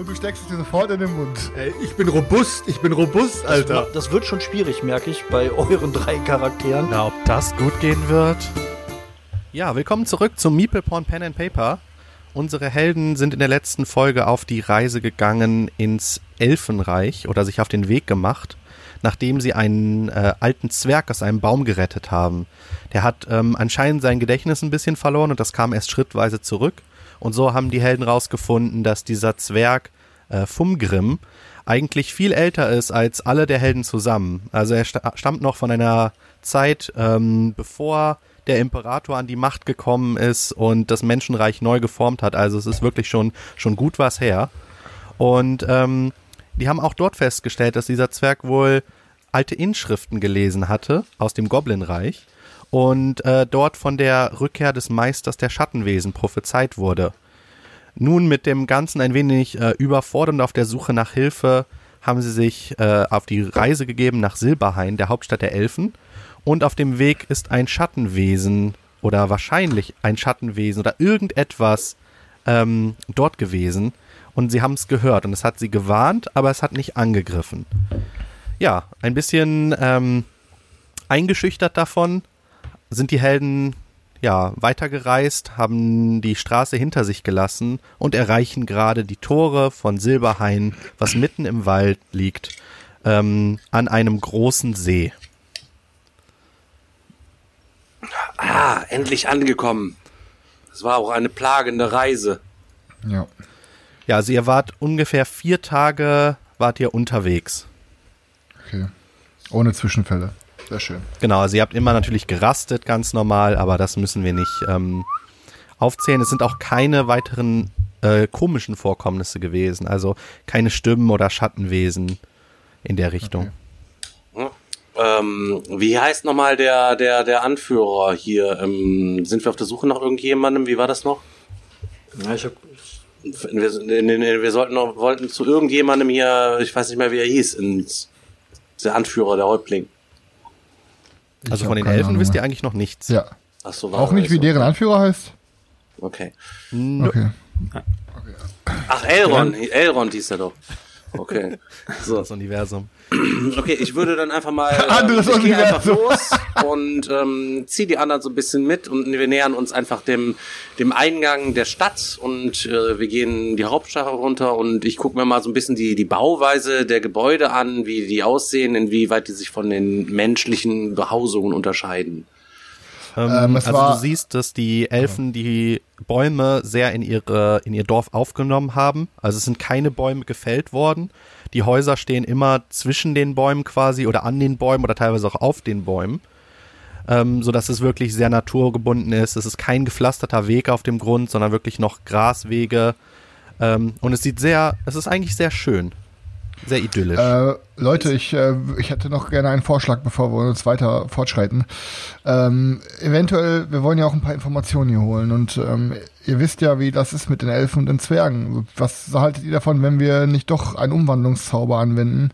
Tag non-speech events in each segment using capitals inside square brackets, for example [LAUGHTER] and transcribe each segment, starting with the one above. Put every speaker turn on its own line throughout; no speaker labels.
Und du steckst es dir sofort in den Mund.
Ey, ich bin robust, ich bin robust, Alter.
Das, das wird schon schwierig, merke ich, bei euren drei Charakteren.
Na, ob das gut gehen wird? Ja, willkommen zurück zum Meeple Porn Pen and Paper. Unsere Helden sind in der letzten Folge auf die Reise gegangen ins Elfenreich oder sich auf den Weg gemacht, nachdem sie einen äh, alten Zwerg aus einem Baum gerettet haben. Der hat ähm, anscheinend sein Gedächtnis ein bisschen verloren und das kam erst schrittweise zurück. Und so haben die Helden rausgefunden, dass dieser Zwerg äh, Fumgrim eigentlich viel älter ist als alle der Helden zusammen. Also er stammt noch von einer Zeit, ähm, bevor der Imperator an die Macht gekommen ist und das Menschenreich neu geformt hat. Also es ist wirklich schon, schon gut was her. Und ähm, die haben auch dort festgestellt, dass dieser Zwerg wohl alte Inschriften gelesen hatte aus dem Goblinreich und äh, dort von der Rückkehr des Meisters der Schattenwesen prophezeit wurde. Nun mit dem Ganzen ein wenig äh, überfordernd auf der Suche nach Hilfe haben sie sich äh, auf die Reise gegeben nach Silberhain, der Hauptstadt der Elfen. Und auf dem Weg ist ein Schattenwesen oder wahrscheinlich ein Schattenwesen oder irgendetwas ähm, dort gewesen. Und sie haben es gehört und es hat sie gewarnt, aber es hat nicht angegriffen. Ja, ein bisschen ähm, eingeschüchtert davon sind die Helden ja weitergereist, haben die Straße hinter sich gelassen und erreichen gerade die Tore von Silberhain, was mitten im Wald liegt, ähm, an einem großen See.
Ah, endlich angekommen. Es war auch eine plagende Reise.
Ja.
Ja, also ihr wart ungefähr vier Tage, wart ihr unterwegs.
Okay. Ohne Zwischenfälle. Sehr schön.
Genau, also ihr habt immer natürlich gerastet, ganz normal, aber das müssen wir nicht ähm, aufzählen. Es sind auch keine weiteren äh, komischen Vorkommnisse gewesen, also keine Stimmen oder Schattenwesen in der Richtung.
Okay. Ähm, wie heißt nochmal der, der, der Anführer hier? Ähm, sind wir auf der Suche nach irgendjemandem? Wie war das noch?
Ja, ich hab,
wir, wir sollten noch, wollten zu irgendjemandem hier, ich weiß nicht mehr, wie er hieß, ins, der Anführer, der Häuptling.
Ich also von den Elfen wisst ihr eigentlich noch nichts.
Ja.
Ach so,
Auch nicht, wie
so.
deren Anführer heißt?
Okay.
Okay.
Ach, Elrond, Elrond hieß er doch. Okay. [LAUGHS] So.
Das Universum.
Okay, ich würde dann einfach mal. [LAUGHS]
Anderes
ich gehe einfach
Universum.
los und ähm, ziehe die anderen so ein bisschen mit und wir nähern uns einfach dem, dem Eingang der Stadt und äh, wir gehen die Hauptstadt runter und ich gucke mir mal so ein bisschen die, die Bauweise der Gebäude an, wie die aussehen, inwieweit die sich von den menschlichen Behausungen unterscheiden.
Ähm,
Ähm,
also
war-
du siehst, dass die Elfen die Bäume sehr in ihre in ihr Dorf aufgenommen haben. Also es sind keine Bäume gefällt worden. Die Häuser stehen immer zwischen den Bäumen quasi oder an den Bäumen oder teilweise auch auf den Bäumen. Ähm, so dass es wirklich sehr naturgebunden ist. Es ist kein gepflasterter Weg auf dem Grund, sondern wirklich noch Graswege. Ähm, und es sieht sehr, es ist eigentlich sehr schön. Sehr idyllisch.
Äh, Leute, ich, äh, ich hätte noch gerne einen Vorschlag, bevor wir uns weiter fortschreiten. Ähm, eventuell, wir wollen ja auch ein paar Informationen hier holen und ähm, ihr wisst ja, wie das ist mit den Elfen und den Zwergen. Was haltet ihr davon, wenn wir nicht doch einen Umwandlungszauber anwenden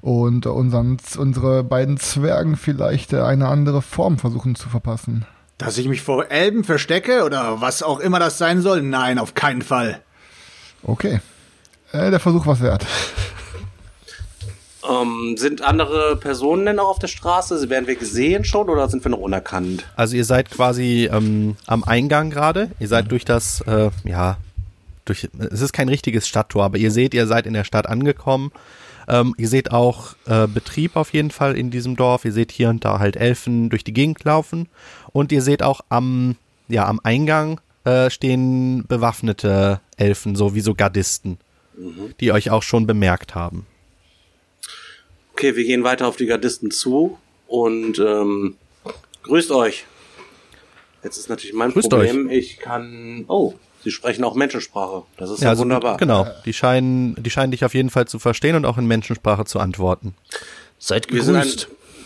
und unseren, unsere beiden Zwergen vielleicht äh, eine andere Form versuchen zu verpassen?
Dass ich mich vor Elben verstecke oder was auch immer das sein soll? Nein, auf keinen Fall.
Okay. Äh, der Versuch was wert.
Ähm, sind andere Personen denn auch auf der Straße? Werden wir gesehen schon oder sind wir noch unerkannt?
Also ihr seid quasi ähm, am Eingang gerade. Ihr seid durch das, äh, ja, durch, es ist kein richtiges Stadttor, aber ihr seht, ihr seid in der Stadt angekommen. Ähm, ihr seht auch äh, Betrieb auf jeden Fall in diesem Dorf. Ihr seht hier und da halt Elfen durch die Gegend laufen. Und ihr seht auch am, ja, am Eingang äh, stehen bewaffnete Elfen, so wie so Gardisten, die euch auch schon bemerkt haben.
Okay, wir gehen weiter auf die Gardisten zu und ähm, grüßt euch. Jetzt ist natürlich mein
Grüßt
Problem, ich kann. Oh, Sie sprechen auch Menschensprache. Das ist
Ja,
ja,
also,
wunderbar.
Genau, die scheinen, die scheinen dich auf jeden Fall zu verstehen und auch in Menschensprache zu antworten.
Seid
Wir sind, ein,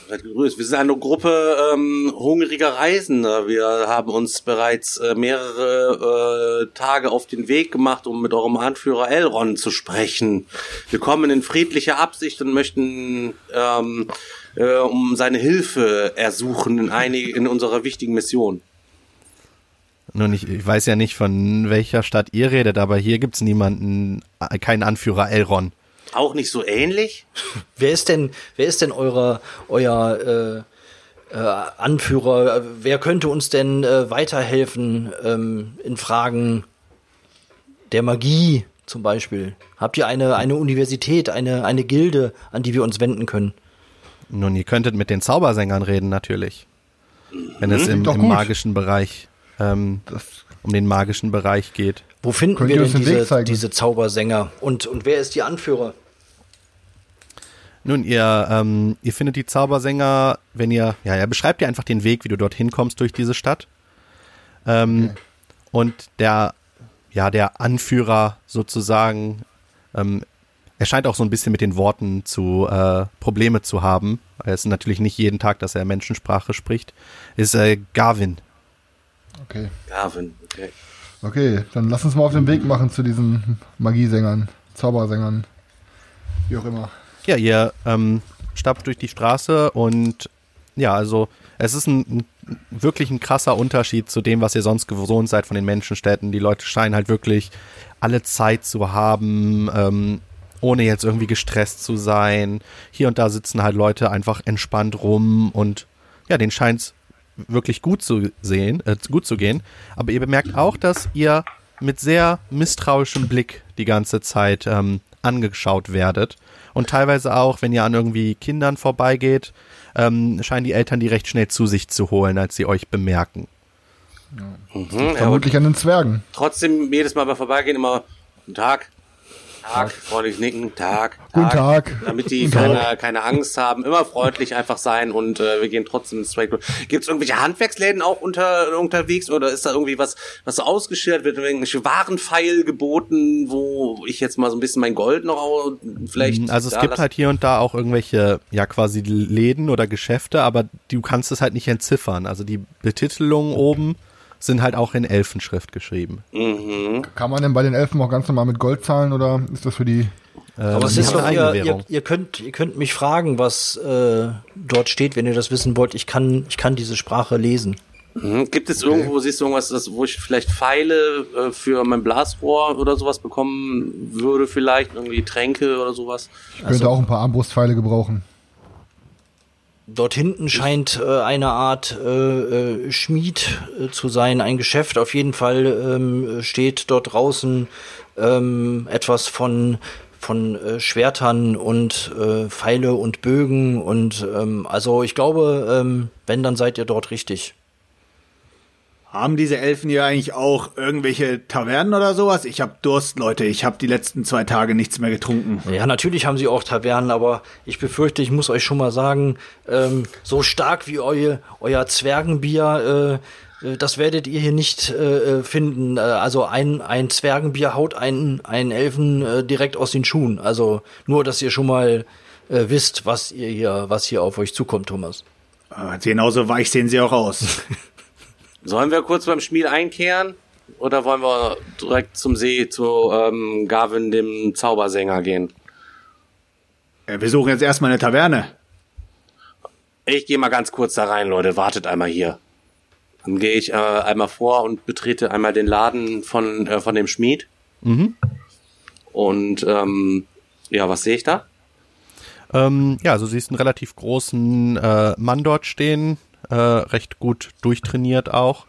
seid gegrüßt. Wir sind eine Gruppe ähm, hungriger Reisender. Wir haben uns bereits äh, mehrere äh, Tage auf den Weg gemacht, um mit eurem Anführer Elrond zu sprechen. Wir kommen in friedlicher Absicht und möchten ähm, äh, um seine Hilfe ersuchen in, einig, in unserer wichtigen Mission.
Nun, ich, ich weiß ja nicht, von welcher Stadt ihr redet, aber hier gibt's niemanden, äh, keinen Anführer Elron.
Auch nicht so ähnlich? [LAUGHS]
Wer ist denn, wer ist denn eurer, euer äh, äh, Anführer? Wer könnte uns denn äh, weiterhelfen ähm, in Fragen der Magie zum Beispiel? Habt ihr eine, eine Universität, eine, eine Gilde, an die wir uns wenden können?
Nun, ihr könntet mit den Zaubersängern reden, natürlich. Wenn es im, im magischen Bereich, ähm, um den magischen Bereich geht.
Wo finden
Könnt
wir denn diese, diese Zaubersänger? Und, und wer ist die Anführer?
Nun, ihr, ähm, ihr findet die Zaubersänger, wenn ihr, ja, er beschreibt dir einfach den Weg, wie du dorthin kommst durch diese Stadt. Ähm, Und der, ja, der Anführer sozusagen, ähm, er scheint auch so ein bisschen mit den Worten zu äh, Probleme zu haben. Es ist natürlich nicht jeden Tag, dass er Menschensprache spricht. Ist äh, Garvin.
okay.
Gavin, okay.
Okay, dann lass uns mal auf den Weg machen zu diesen Magiesängern, Zaubersängern, wie auch immer.
Ja, ihr ähm, stapft durch die Straße und ja, also es ist ein, ein wirklich ein krasser Unterschied zu dem, was ihr sonst gewohnt seid von den Menschenstädten. Die Leute scheinen halt wirklich alle Zeit zu haben, ähm, ohne jetzt irgendwie gestresst zu sein. Hier und da sitzen halt Leute einfach entspannt rum und ja, denen scheint's wirklich gut zu sehen, äh, gut zu gehen. Aber ihr bemerkt auch, dass ihr mit sehr misstrauischem Blick die ganze Zeit ähm, angeschaut werdet. Und teilweise auch, wenn ihr an irgendwie Kindern vorbeigeht, ähm, scheinen die Eltern die recht schnell zu sich zu holen, als sie euch bemerken.
Mhm, ja, aber
Vermutlich an den Zwergen.
trotzdem jedes Mal beim Vorbeigehen immer Guten Tag. Tag, freundlich nicken, Tag,
Guten Tag.
Damit die keine, keine Angst haben, immer freundlich einfach sein und äh, wir gehen trotzdem ins Trade. Gibt es irgendwelche Handwerksläden auch unter, unterwegs oder ist da irgendwie was, was so ausgeschildert wird, irgendwelche Warenpfeil geboten, wo ich jetzt mal so ein bisschen mein Gold noch vielleicht.
Also es gibt
lasse?
halt hier und da auch irgendwelche, ja quasi Läden oder Geschäfte, aber du kannst es halt nicht entziffern. Also die Betitelungen oben sind halt auch in Elfenschrift geschrieben.
Mhm.
Kann man denn bei den Elfen auch ganz normal mit Gold zahlen oder ist das für die...
Aber es
die
ist doch, ihr, ihr, ihr, könnt, ihr könnt mich fragen, was äh, dort steht, wenn ihr das wissen wollt. Ich kann, ich kann diese Sprache lesen.
Mhm. Gibt es irgendwo, siehst du irgendwas, das, wo ich vielleicht Pfeile äh, für mein Blasrohr oder sowas bekommen würde, vielleicht irgendwie Tränke oder sowas?
Ich könnte auch ein paar Armbrustpfeile gebrauchen.
Dort hinten scheint äh, eine Art äh, äh, Schmied äh, zu sein, ein Geschäft. Auf jeden Fall ähm, steht dort draußen ähm, etwas von von äh, Schwertern und äh, Pfeile und Bögen und ähm, also ich glaube, ähm, wenn dann seid ihr dort richtig.
Haben diese Elfen hier eigentlich auch irgendwelche Tavernen oder sowas? Ich hab Durst, Leute. Ich hab die letzten zwei Tage nichts mehr getrunken.
Ja, natürlich haben sie auch Tavernen, aber ich befürchte, ich muss euch schon mal sagen, ähm, so stark wie euer, euer Zwergenbier, äh, äh, das werdet ihr hier nicht äh, äh, finden. Äh, also ein, ein Zwergenbier haut einen, einen Elfen äh, direkt aus den Schuhen. Also nur, dass ihr schon mal wisst, was ihr hier, was hier auf euch zukommt, Thomas.
Äh, genauso weich sehen sie auch aus. [LAUGHS]
Sollen wir kurz beim Schmied einkehren? Oder wollen wir direkt zum See zu ähm, Gavin, dem Zaubersänger, gehen?
Äh, wir suchen jetzt erstmal eine Taverne.
Ich gehe mal ganz kurz da rein, Leute. Wartet einmal hier. Dann gehe ich äh, einmal vor und betrete einmal den Laden von, äh, von dem Schmied. Und ähm, ja, was sehe ich da?
Ähm, ja, also du siehst einen relativ großen äh, Mann dort stehen, äh, recht gut durchtrainiert auch.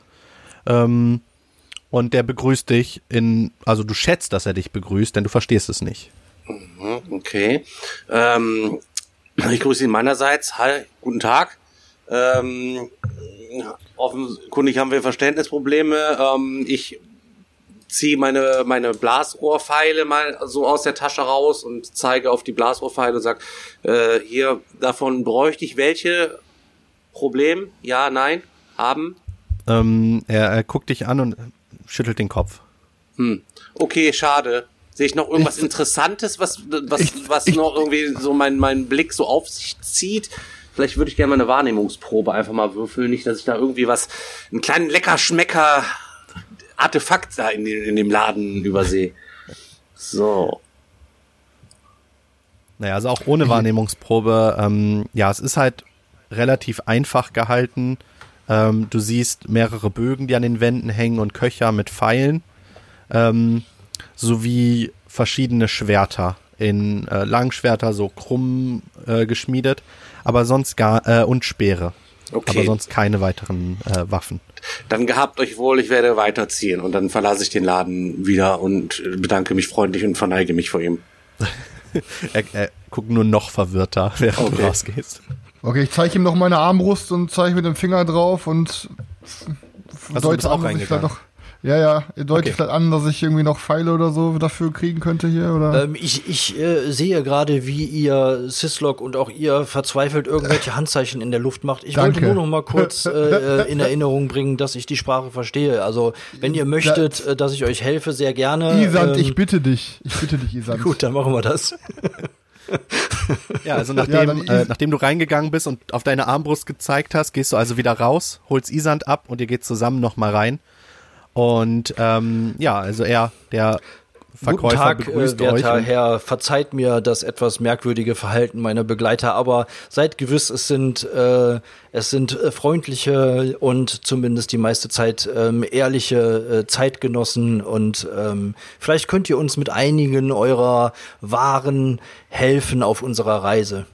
Ähm, und der begrüßt dich in, also du schätzt, dass er dich begrüßt, denn du verstehst es nicht.
Hm, Okay. Ähm, ich grüße ihn meinerseits. Hi, guten Tag. Ähm, offenkundig haben wir Verständnisprobleme. Ähm, ich ziehe meine, meine Blasrohrpfeile mal so aus der Tasche raus und zeige auf die Blasrohrpfeile und sag, äh, hier, davon bräuchte ich welche? Problem? Ja, nein? Haben?
Ähm, er, er guckt dich an und schüttelt den Kopf.
Hm. Okay, schade. Sehe ich noch irgendwas Interessantes, was, was,
Ich-
was
ich-
noch irgendwie so mein, mein Blick so auf sich zieht? Vielleicht würde ich gerne mal eine Wahrnehmungsprobe einfach mal würfeln. Nicht, dass ich da irgendwie was, einen kleinen Leckerschmecker Artefakt da in, in dem Laden übersehe. So.
Naja, also auch ohne Wahrnehmungsprobe. Ähm, ja, es ist halt relativ einfach gehalten. Ähm, du siehst mehrere Bögen, die an den Wänden hängen und Köcher mit Pfeilen. Ähm, sowie verschiedene Schwerter in äh, Langschwerter, so krumm äh, geschmiedet, aber sonst gar äh, und Speere.
Okay.
Aber sonst keine weiteren äh, Waffen.
Dann gehabt euch wohl, ich werde weiterziehen. Und dann verlasse ich den Laden wieder und bedanke mich freundlich und verneige mich vor ihm. [LAUGHS]
Er, er guckt nur noch verwirrter, während du
Okay.
rausgehst.
Okay, ich zeige ihm noch meine Armbrust und zeige mit dem Finger drauf und
Also bist auch
dass ich vielleicht noch, ja, ja, deute
Okay.
vielleicht an, dass ich irgendwie noch Pfeile oder so dafür kriegen könnte hier, oder?
Ähm, ich ich äh, sehe gerade, wie ihr Syslog und auch ihr verzweifelt irgendwelche Handzeichen in der Luft macht. Ich
Danke.
wollte nur noch mal kurz [LAUGHS] äh, in Erinnerung bringen, dass ich die Sprache verstehe. Also, wenn ihr möchtet, äh, dass ich euch helfe, sehr gerne.
Isand,
Ähm,
ich bitte dich. Ich bitte dich, Isand. [LAUGHS]
Gut, dann machen wir das. [LAUGHS]
Ja, also
Ja,
nachdem,
dann
äh, nachdem du reingegangen bist und auf deine Armbrust gezeigt hast, gehst du also wieder raus, holst Isand ab und ihr geht zusammen nochmal rein. Und ähm, ja, also er, der Verkäufer
Guten Tag,
begrüßt
äh,
euch.
werter
und-
Herr. Verzeiht mir das etwas merkwürdige Verhalten meiner Begleiter, aber seid gewiss, es sind äh, es sind äh, freundliche und zumindest die meiste Zeit ähm, ehrliche äh, Zeitgenossen und ähm, vielleicht könnt ihr uns mit einigen eurer Waren helfen auf unserer Reise.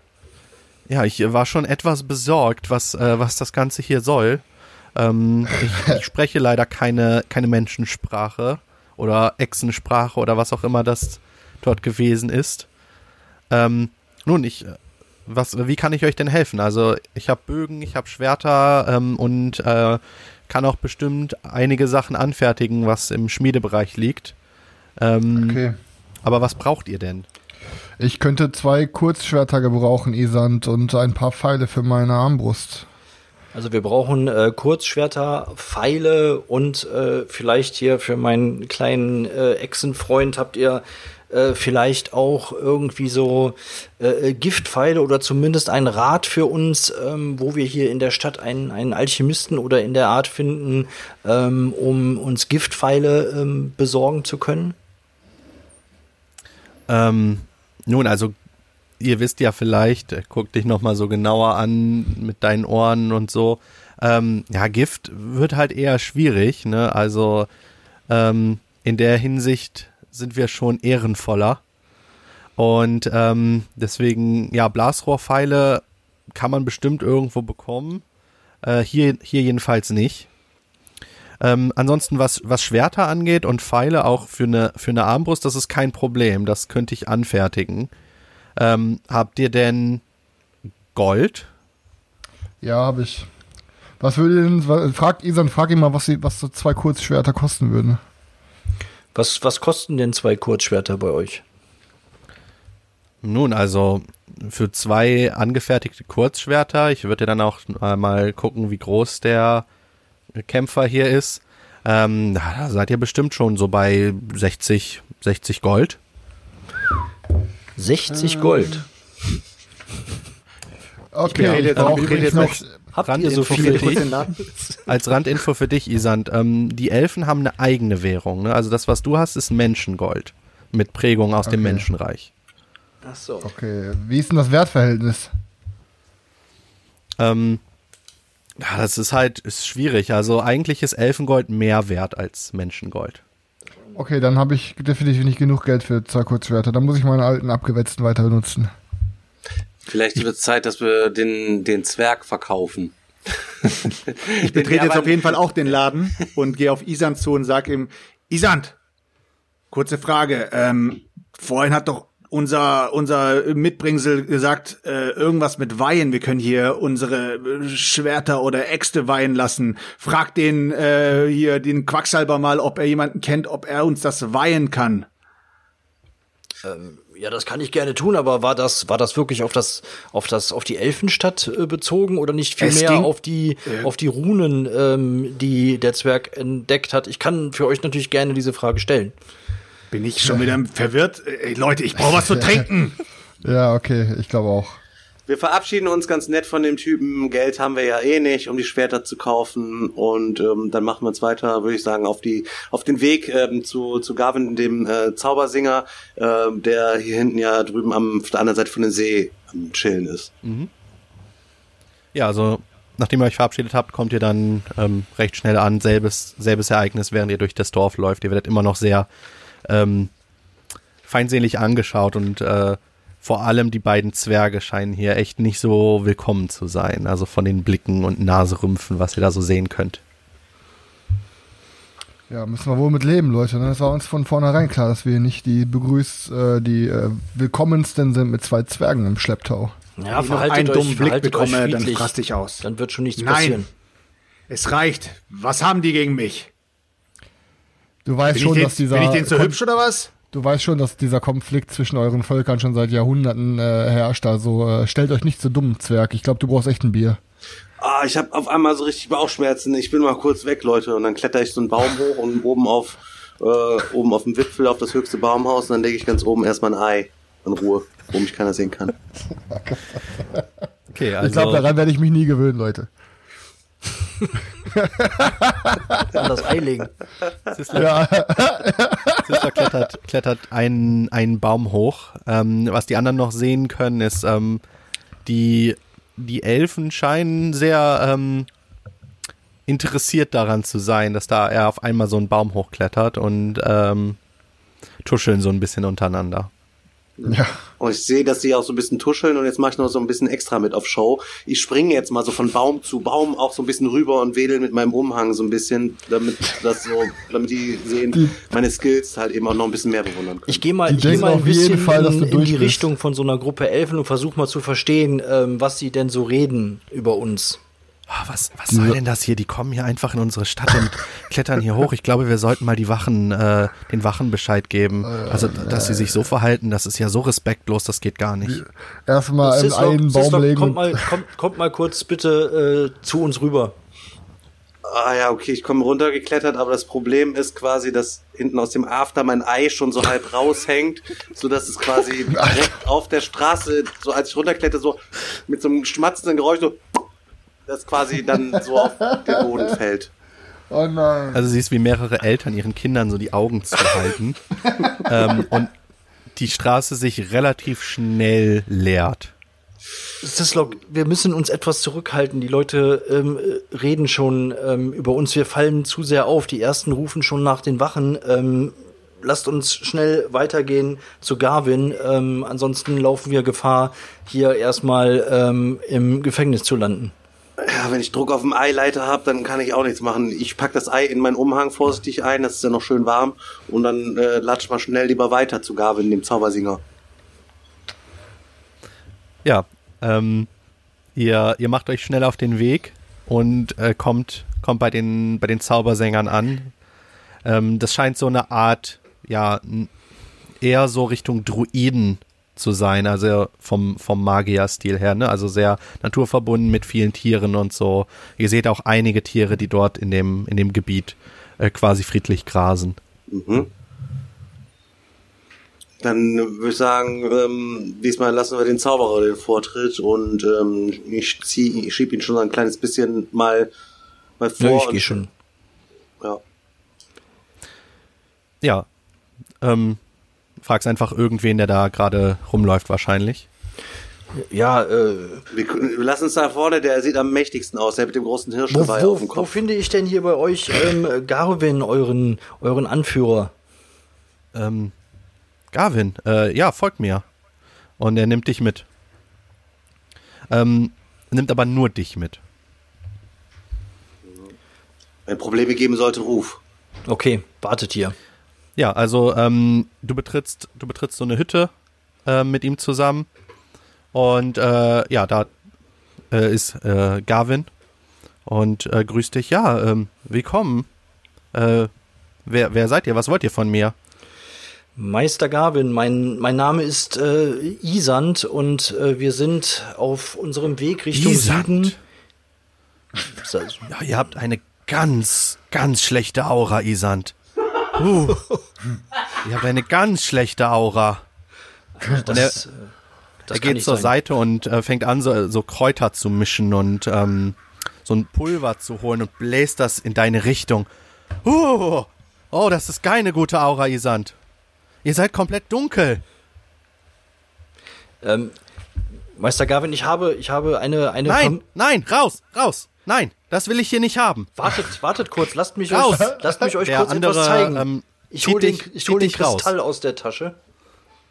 Ja, ich äh, war schon etwas besorgt, was, äh, was das Ganze hier soll. Ähm, ich, ich [LAUGHS] spreche leider keine, keine Menschensprache oder Echsensprache oder was auch immer das dort gewesen ist. Ähm, nun, ich, äh, was, wie kann ich euch denn helfen? Also, ich habe Bögen, ich habe Schwerter ähm, und äh, kann auch bestimmt einige Sachen anfertigen, was im Schmiedebereich liegt. Ähm,
Okay.
Aber was braucht ihr denn?
Ich könnte zwei Kurzschwerter gebrauchen, Isand, und ein paar Pfeile für meine Armbrust.
Also wir brauchen äh, Kurzschwerter, Pfeile und äh, vielleicht hier für meinen kleinen äh, Echsenfreund habt ihr äh, vielleicht auch irgendwie so äh, Giftpfeile oder zumindest ein Rat für uns, ähm, wo wir hier in der Stadt einen, einen Alchemisten oder in der Art finden, ähm, um uns Giftpfeile ähm, besorgen zu können.
Ähm, nun, also ihr wisst ja vielleicht, äh, guck dich noch mal so genauer an mit deinen Ohren und so. Ähm, ja, Gift wird halt eher schwierig, ne? Also ähm, in der Hinsicht sind wir schon ehrenvoller. Und ähm, deswegen, ja, Blasrohrpfeile kann man bestimmt irgendwo bekommen. Äh, hier, hier jedenfalls nicht. Ähm, ansonsten, was, was Schwerter angeht und Pfeile auch für eine, für eine Armbrust, das ist kein Problem. Das könnte ich anfertigen. Ähm, habt ihr denn Gold?
Ja, habe ich. Was würde denn, wa- frag Isand, frag ihn mal, was, sie, was so zwei Kurzschwerter kosten würden.
Was, was kosten denn zwei Kurzschwerter bei euch?
Nun, also für zwei angefertigte Kurzschwerter, ich würde dann auch mal gucken, wie groß der Kämpfer hier ist. Ähm, da seid ihr bestimmt schon so bei 60, 60 Gold.
60 Gold.
Okay,
rede jetzt-
brauche
ich rede
ich
jetzt
noch.
auch-
Habt
Randinfo
ihr so
für
viele?
dich. [LAUGHS] Als Randinfo für dich, Isand, ähm, die Elfen haben eine eigene Währung. Ne? Also das, was du hast, ist Menschengold. Mit Prägung aus dem
Okay.
Menschenreich.
Ach so.
Okay, wie ist denn das Wertverhältnis?
Ähm, ja, das ist halt ist schwierig. Also eigentlich ist Elfengold mehr wert als Menschengold.
Okay, dann habe ich definitiv nicht genug Geld für zwei Kurzschwerter. Dann muss ich meine alten abgewetzten weiter benutzen.
Vielleicht wird es Zeit, dass wir den, den Zwerg verkaufen.
Ich betrete jetzt auf jeden Fall auch den Laden und gehe auf Isand zu und sag ihm, Isand, kurze Frage, ähm, vorhin hat doch unser, unser Mitbringsel gesagt, äh, irgendwas mit Weihen, wir können hier unsere äh, Schwerter oder Äxte weihen lassen. Frag den, äh, hier, den Quacksalber mal, ob er jemanden kennt, ob er uns das weihen kann.
Ähm, ja, das kann ich gerne tun, aber war das, war das wirklich auf das, auf das, auf die Elfenstadt äh, bezogen oder nicht vielmehr auf die, äh. auf die Runen, ähm, die der Zwerg entdeckt hat? Ich kann für euch natürlich gerne diese Frage stellen.
Bin ich schon wieder verwirrt? Äh, Leute, ich brauche was zu trinken. [LAUGHS]
Ja, okay, ich glaube auch.
Wir verabschieden uns ganz nett von dem Typen. Geld haben wir ja eh nicht, um die Schwerter zu kaufen. Und ähm, dann machen wir uns weiter, würde ich sagen, auf die auf den Weg ähm, zu, zu Gavin, dem äh, Zaubersinger, äh, der hier hinten ja drüben am, auf der anderen Seite von dem See am Chillen ist. Mhm.
Ja, also nachdem ihr euch verabschiedet habt, kommt ihr dann ähm, recht schnell an. Selbes, selbes Ereignis, während ihr durch das Dorf läuft. Ihr werdet immer noch sehr ähm, feindselig angeschaut und äh, vor allem die beiden Zwerge scheinen hier echt nicht so willkommen zu sein. Also von den Blicken und Naserümpfen, was ihr da so sehen könnt.
Ja, müssen wir wohl mit leben, Leute. Das war uns von vornherein klar, dass wir nicht die begrüßt, äh, die äh, willkommensten sind mit zwei Zwergen im Schlepptau.
Ja, Wenn verhaltet einen euch, dummen Blick bekomme, dann frast dich aus.
Dann wird schon nichts
Nein,
passieren.
Es reicht. Was haben die gegen mich?
Du weißt bin schon,
den,
dass dieser.
Bin ich denn so hübsch oder was?
Du weißt schon, dass dieser Konflikt zwischen euren Völkern schon seit Jahrhunderten äh, herrscht. Also äh, stellt euch nicht so dumm, Zwerg. Ich glaube, du brauchst echt ein Bier.
Ah, ich habe auf einmal so richtig Bauchschmerzen. Ich bin mal kurz weg, Leute. Und dann kletter ich so einen Baum hoch und oben auf äh, oben auf dem Wipfel auf das höchste Baumhaus und dann lege ich ganz oben erstmal ein Ei in Ruhe, wo mich keiner sehen kann. [LAUGHS]
Okay, also ich glaube, daran werde ich mich nie gewöhnen, Leute. [LAUGHS]
An das Ei legen.
Sister, ja. [LAUGHS] Sister klettert, klettert einen, einen Baum hoch. Ähm, was die anderen noch sehen können, ist, ähm, die, die Elfen scheinen sehr ähm, interessiert daran zu sein, dass da er auf einmal so einen Baum hochklettert und ähm, tuscheln so ein bisschen untereinander.
Ja. Und ich sehe, dass sie auch so ein bisschen tuscheln und jetzt mache ich noch so ein bisschen extra mit auf Show. Ich springe jetzt mal so von Baum zu Baum auch so ein bisschen rüber und wedel mit meinem Umhang so ein bisschen, damit das so, damit die sehen, die, meine Skills halt eben auch noch ein bisschen mehr bewundern können.
Ich gehe mal, ich geh mal ein bisschen Fall, in, in die Richtung von so einer Gruppe Elfen und versuche mal zu verstehen, ähm, was sie denn so reden über uns.
Oh, was, was soll denn das hier? Die kommen hier einfach in unsere Stadt und [LAUGHS] klettern hier hoch. Ich glaube, wir sollten mal die Wachen, äh, den Wachen Bescheid geben. Also, dass sie sich so verhalten, das ist ja so respektlos, das geht gar nicht.
Erstmal im einen Baum legen.
Kommt mal, kommt, kommt mal kurz bitte äh, zu uns rüber.
Ah ja, okay, ich komme runtergeklettert, aber das Problem ist quasi, dass hinten aus dem After mein Ei schon so halb raushängt, [LAUGHS] so dass es quasi direkt auf der Straße, so als ich runterkletter, so mit so einem schmatzenden Geräusch so das quasi dann so auf den Boden [LAUGHS] fällt.
Oh nein.
Also siehst, wie mehrere Eltern ihren Kindern so die Augen zuhalten [LAUGHS] ähm, und die Straße sich relativ schnell leert.
Sislok, wir müssen uns etwas zurückhalten. Die Leute ähm, reden schon ähm, über uns. Wir fallen zu sehr auf. Die ersten rufen schon nach den Wachen. Ähm, lasst uns schnell weitergehen zu Garvin. Ähm, ansonsten laufen wir Gefahr, hier erstmal ähm, im Gefängnis zu landen
wenn ich Druck auf dem Eileiter habe, dann kann ich auch nichts machen. Ich pack das Ei in meinen Umhang vorsichtig ein, das ist ja noch schön warm, und dann äh, latsch mal schnell lieber weiter zu Garvin, dem Zaubersinger.
Ja, ähm, ihr, ihr macht euch schnell auf den Weg und äh, kommt, kommt bei den, bei den Zaubersängern an. Ähm, das scheint so eine Art, ja, eher so Richtung Druiden zu sein, also vom, vom Magier-Stil her, ne? Also sehr naturverbunden mit vielen Tieren und so. Ihr seht auch einige Tiere, die dort in dem, in dem Gebiet äh, quasi friedlich grasen. Mhm.
Dann würde ich sagen, ähm, diesmal lassen wir den Zauberer den Vortritt und ähm, ich, zieh, ich schieb ihn schon ein kleines bisschen mal, mal vor. Ja,
ich gehe schon.
Ja.
Ja. Ähm, Fragst einfach irgendwen, der da gerade rumläuft wahrscheinlich.
Ja, äh.
Wir, lass uns da vorne, der sieht am mächtigsten aus, der mit dem großen Hirschgeweih auf dem Kopf.
Wo finde ich denn hier bei euch ähm, Garvin, euren, euren Anführer?
Ähm, Garvin, äh, ja, folgt mir. Und er nimmt dich mit. Ähm, nimmt aber nur dich mit.
Wenn Probleme geben sollte, ruf.
Okay, wartet hier.
Ja, also ähm, du betrittst, du betrittst so eine Hütte äh, mit ihm zusammen und äh, ja, da äh, ist äh, Gavin und äh, grüßt dich. Ja, ähm, willkommen. Äh, wer, wer seid ihr? Was wollt ihr von mir?
Meister Gavin, mein, mein Name ist Isand und wir sind auf unserem Weg Richtung
Isand.
Süden.
Ja, ihr habt eine ganz, ganz schlechte Aura, Isand. Uh. ihr habt eine ganz schlechte Aura. Und er,
Das, äh, das
er geht zur
sein.
Seite und äh, fängt an, so, so Kräuter zu mischen und ähm, so ein Pulver zu holen und bläst das in deine Richtung. Uh. Oh, das ist keine gute Aura, Isand. Ihr seid komplett dunkel.
Ähm, Meister Gavin, ich habe, ich habe eine, eine
Nein,
Verm-
nein, raus, raus. Nein, das will ich hier nicht haben.
Wartet, wartet kurz, lasst mich
Raus.
euch, lasst mich euch
Der
kurz
andere,
etwas zeigen.
ähm,
ich hole den, ich hol den
dich raus.
Kristall aus der Tasche.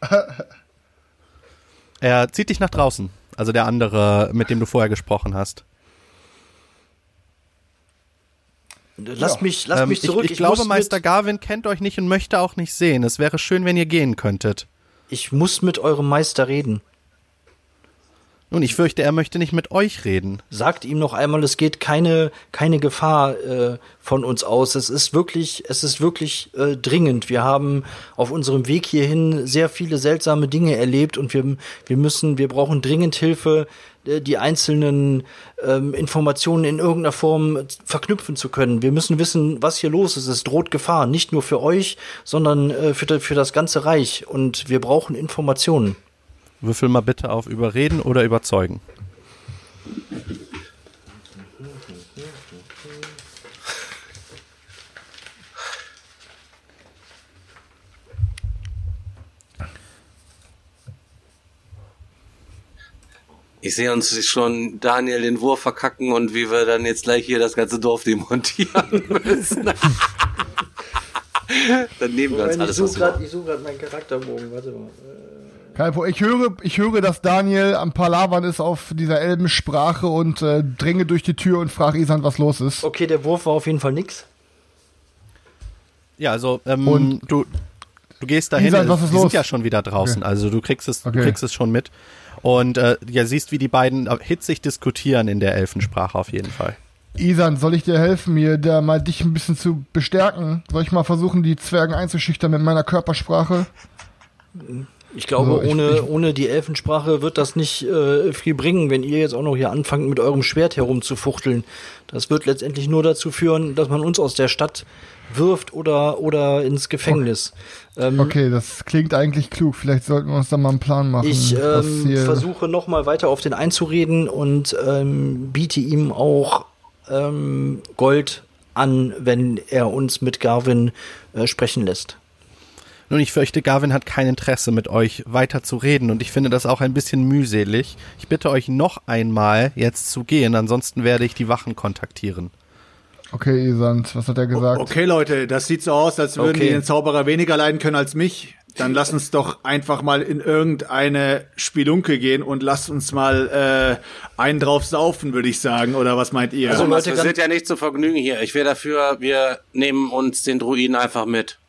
[LAUGHS]
Er zieht dich nach draußen. Also der andere, mit dem du vorher gesprochen hast.
Lasst mich, lasst
Ähm,
mich zurück.
Ich, ich, glaube,
muss
Meister
mit,
Garvin kennt euch nicht und möchte auch nicht sehen. Es wäre schön, wenn ihr gehen könntet.
ich muss mit eurem Meister reden.
Nun, ich fürchte, er möchte nicht mit euch reden.
Sagt ihm noch einmal, es geht keine, keine Gefahr äh, von uns aus. Es ist wirklich, es ist wirklich äh, dringend. Wir haben auf unserem Weg hierhin sehr viele seltsame Dinge erlebt und wir, wir müssen, wir brauchen dringend Hilfe, äh, die einzelnen ähm, Informationen in irgendeiner Form verknüpfen zu können. Wir müssen wissen, was hier los ist. Es droht Gefahr, nicht nur für euch, sondern äh, für, für das ganze Reich. Und wir brauchen Informationen.
Würfel mal bitte auf Überreden oder Überzeugen.
Ich sehe uns schon Daniel den Wurf verkacken und wie wir dann jetzt gleich hier das ganze Dorf demontieren [LAUGHS] müssen. dann nehmen wir uns alles,
ich suche gerade meinen Charakterbogen. Warte mal.
Kein Problem. Ich höre, ich höre, dass Daniel am Palavern ist auf dieser Elbensprache und äh, dränge durch die Tür und frage Isan, was los ist.
Okay, der Wurf war auf jeden Fall nix.
Ja, also ähm,
Und-
du, du gehst dahin.
Isan, was ist
die
los?
sind ja schon wieder draußen,
Okay.
also du kriegst es,
Okay.
du kriegst es schon mit. Und äh, ja, siehst, wie die beiden äh, hitzig diskutieren in der Elfensprache auf jeden Fall.
Isan, soll ich dir helfen, mir da mal dich ein bisschen zu bestärken? Soll ich mal versuchen, die Zwergen einzuschüchtern mit meiner Körpersprache?
Ich glaube,
Also ich-
ohne,
ich-
ohne die Elfensprache wird das nicht äh, viel bringen, wenn ihr jetzt auch noch hier anfangt, mit eurem Schwert herumzufuchteln. Das wird letztendlich nur dazu führen, dass man uns aus der Stadt wirft oder, oder ins Gefängnis. Ähm,
Okay, das klingt eigentlich klug. Vielleicht sollten wir uns da mal einen Plan machen.
Ich ähm, versuche noch mal weiter auf den einzureden und ähm, biete ihm auch ähm, Gold an, wenn er uns mit Garvin äh, sprechen lässt.
Nun, ich fürchte, Garvin hat kein Interesse, mit euch weiter zu reden und ich finde das auch ein bisschen mühselig. Ich bitte euch noch einmal jetzt zu gehen, ansonsten werde ich die Wachen kontaktieren.
Okay, Isan, was hat er gesagt?
Okay, Leute, das sieht so aus, als würden
Okay.
die den Zauberer weniger leiden können als mich. Dann lass uns doch einfach mal in irgendeine Spelunke gehen und lasst uns mal äh, einen drauf saufen, würde ich sagen. Oder was meint ihr?
Also,
Thomas,
Leute,
wir sind ja nicht zu Vergnügen hier. Ich wäre dafür, wir nehmen uns den Druiden einfach mit.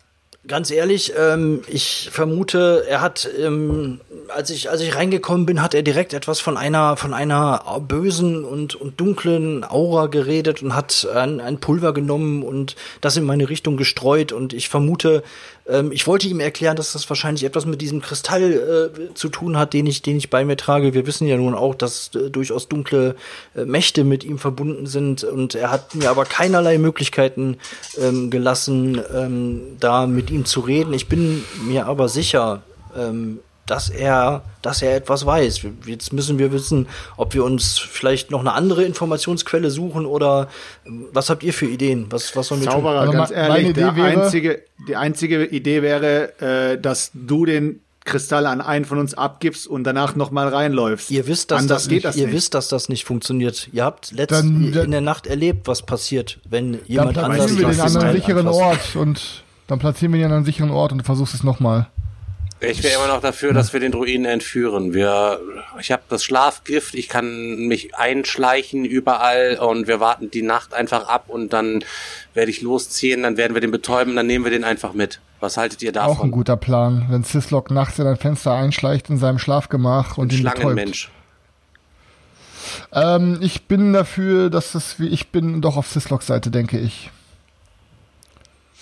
Ganz ehrlich, ähm, ich vermute, er hat, ähm, als ich als ich reingekommen bin, hat er direkt etwas von einer von einer bösen und und dunklen Aura geredet und hat ein, ein Pulver genommen und das in meine Richtung gestreut. Und ich vermute, ähm, ich wollte ihm erklären, dass das wahrscheinlich etwas mit diesem Kristall äh, zu tun hat, den ich den ich bei mir trage. Wir wissen ja nun auch, dass äh, durchaus dunkle äh, Mächte mit ihm verbunden sind und er hat mir aber keinerlei Möglichkeiten ähm, gelassen, ähm, da mit ihm zu reden. Ich bin mir aber sicher, ähm, dass er, dass er etwas weiß. Jetzt müssen wir wissen, ob wir uns vielleicht noch eine andere Informationsquelle suchen oder was habt ihr für Ideen? Was, was sollen wir tun?
Zauberer,
Also
ganz ehrlich,
meine
der
Idee wäre-
einzige, die einzige Idee wäre, äh, dass du den Kristall an einen von uns abgibst und danach noch mal reinläufst.
Ihr wisst, dass
Anders
das
geht
nicht,
das
ihr
nicht.
wisst, dass das nicht funktioniert. Ihr habt letzt,
Dann-
in der Nacht erlebt, was passiert, wenn
Dann
jemand anders
platzieren wir den an
Kristall
sicheren
anfasst.
Ort und dann platzieren wir ihn an einem sicheren Ort und du versuchst es nochmal.
Ich wäre immer noch dafür, dass wir den Druiden entführen. Wir, ich habe das Schlafgift, ich kann mich einschleichen überall und wir warten die Nacht einfach ab und dann werde ich losziehen, dann werden wir den betäuben, dann nehmen wir den einfach mit. Was haltet ihr
Auch ein
davon?
guter Plan, wenn Sislock nachts in ein Fenster einschleicht in seinem Schlafgemach und ihn betäubt. Ähm, ich bin dafür, dass es wie ich bin doch auf Sislocks Seite, denke ich.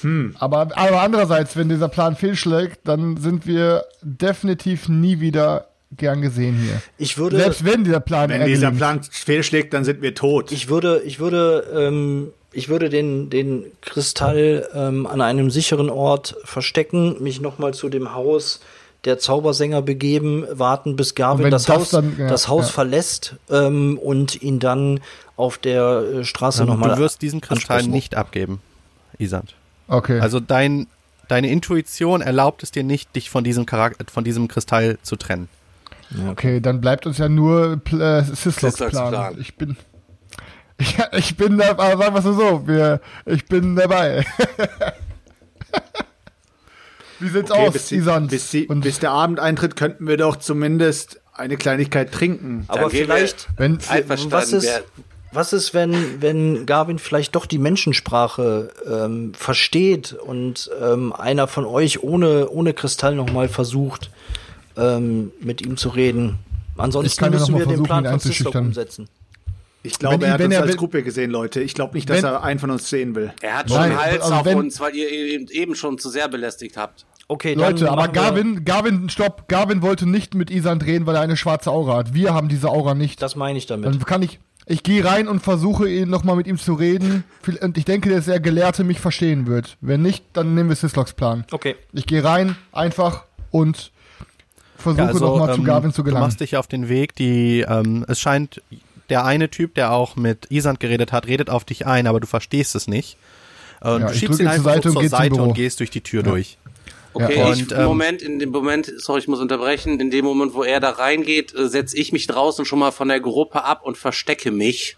Hm. Aber, aber andererseits, wenn dieser Plan fehlschlägt, dann sind wir definitiv nie wieder gern gesehen hier.
Ich würde,
Selbst wenn dieser Plan
Wenn dieser Plan fehlschlägt, dann sind wir tot.
ich würde, ich würde, ähm, ich würde den, den Kristall ähm, an einem sicheren Ort verstecken, mich nochmal zu dem Haus der Zaubersänger begeben, warten, bis Garvin das,
das
Haus,
dann- ja,
das Haus
ja.
verlässt ähm, und ihn dann auf der äh, Straße
Ähm,
nochmal.
du wirst diesen Kristall
ansprechen.
nicht abgeben, Isand.
Okay.
Also dein, deine Intuition erlaubt es dir nicht, dich von diesem Charakter, von diesem Kristall zu trennen.
okay, dann bleibt uns ja nur äh, Sislox
Sislox
Plan.
Plan.
Ich bin. [LAUGHS] Ich, ich bin da, aber sagen wir es so, wir, ich bin dabei. [LAUGHS] Wie sieht's
Okay,
aus,
bis, die, bis, die,
Und
bis der Abend eintritt, könnten wir doch zumindest eine Kleinigkeit trinken.
Aber vielleicht,
wenn,
Einverstanden.
was ist, was ist, wenn, wenn Garvin vielleicht doch die Menschensprache ähm, versteht und ähm, einer von euch ohne, ohne Kristall nochmal versucht, ähm, mit ihm zu reden? Ansonsten müssen wir den Plan von
einzuschüchtern.
umsetzen.
Ich glaube,
Wenn-
er hat uns
er
als Gruppe gesehen, Leute. Ich glaube nicht, dass
Wenn-
er einen von uns sehen will.
Er hat
Nein,
schon Hals
also
auf
wenn-
uns, weil ihr ihn eben schon zu sehr belästigt habt.
Okay,
Leute, aber Gavin, Gavin, stopp, Gavin wollte nicht mit Isand reden, weil er eine schwarze Aura hat. Wir haben diese Aura nicht.
Das meine ich damit.
Dann kann ich, ich gehe rein und versuche ihn nochmal mit ihm zu reden. Und ich denke, dass der Gelehrte mich verstehen wird. Wenn nicht, dann nehmen wir Sisloks Plan.
Okay.
Ich gehe rein, einfach und versuche
Ja, also,
nochmal zu
ähm,
Gavin zu
Du
gelangen.
machst dich auf den Weg, die, ähm, es scheint, der eine Typ, der auch mit Isand geredet hat, redet auf dich ein, aber du verstehst es nicht. Und
Ja,
du schiebst ihn
zur
einfach
Seite und
zur Seite
Büro.
und gehst durch die Tür durch.
Okay,
Ja.
ich,
Und,
im
ähm,
Moment, in dem Moment, sorry, ich muss unterbrechen, in dem Moment, wo er da reingeht, äh, setze ich mich draußen schon mal von der Gruppe ab und verstecke mich.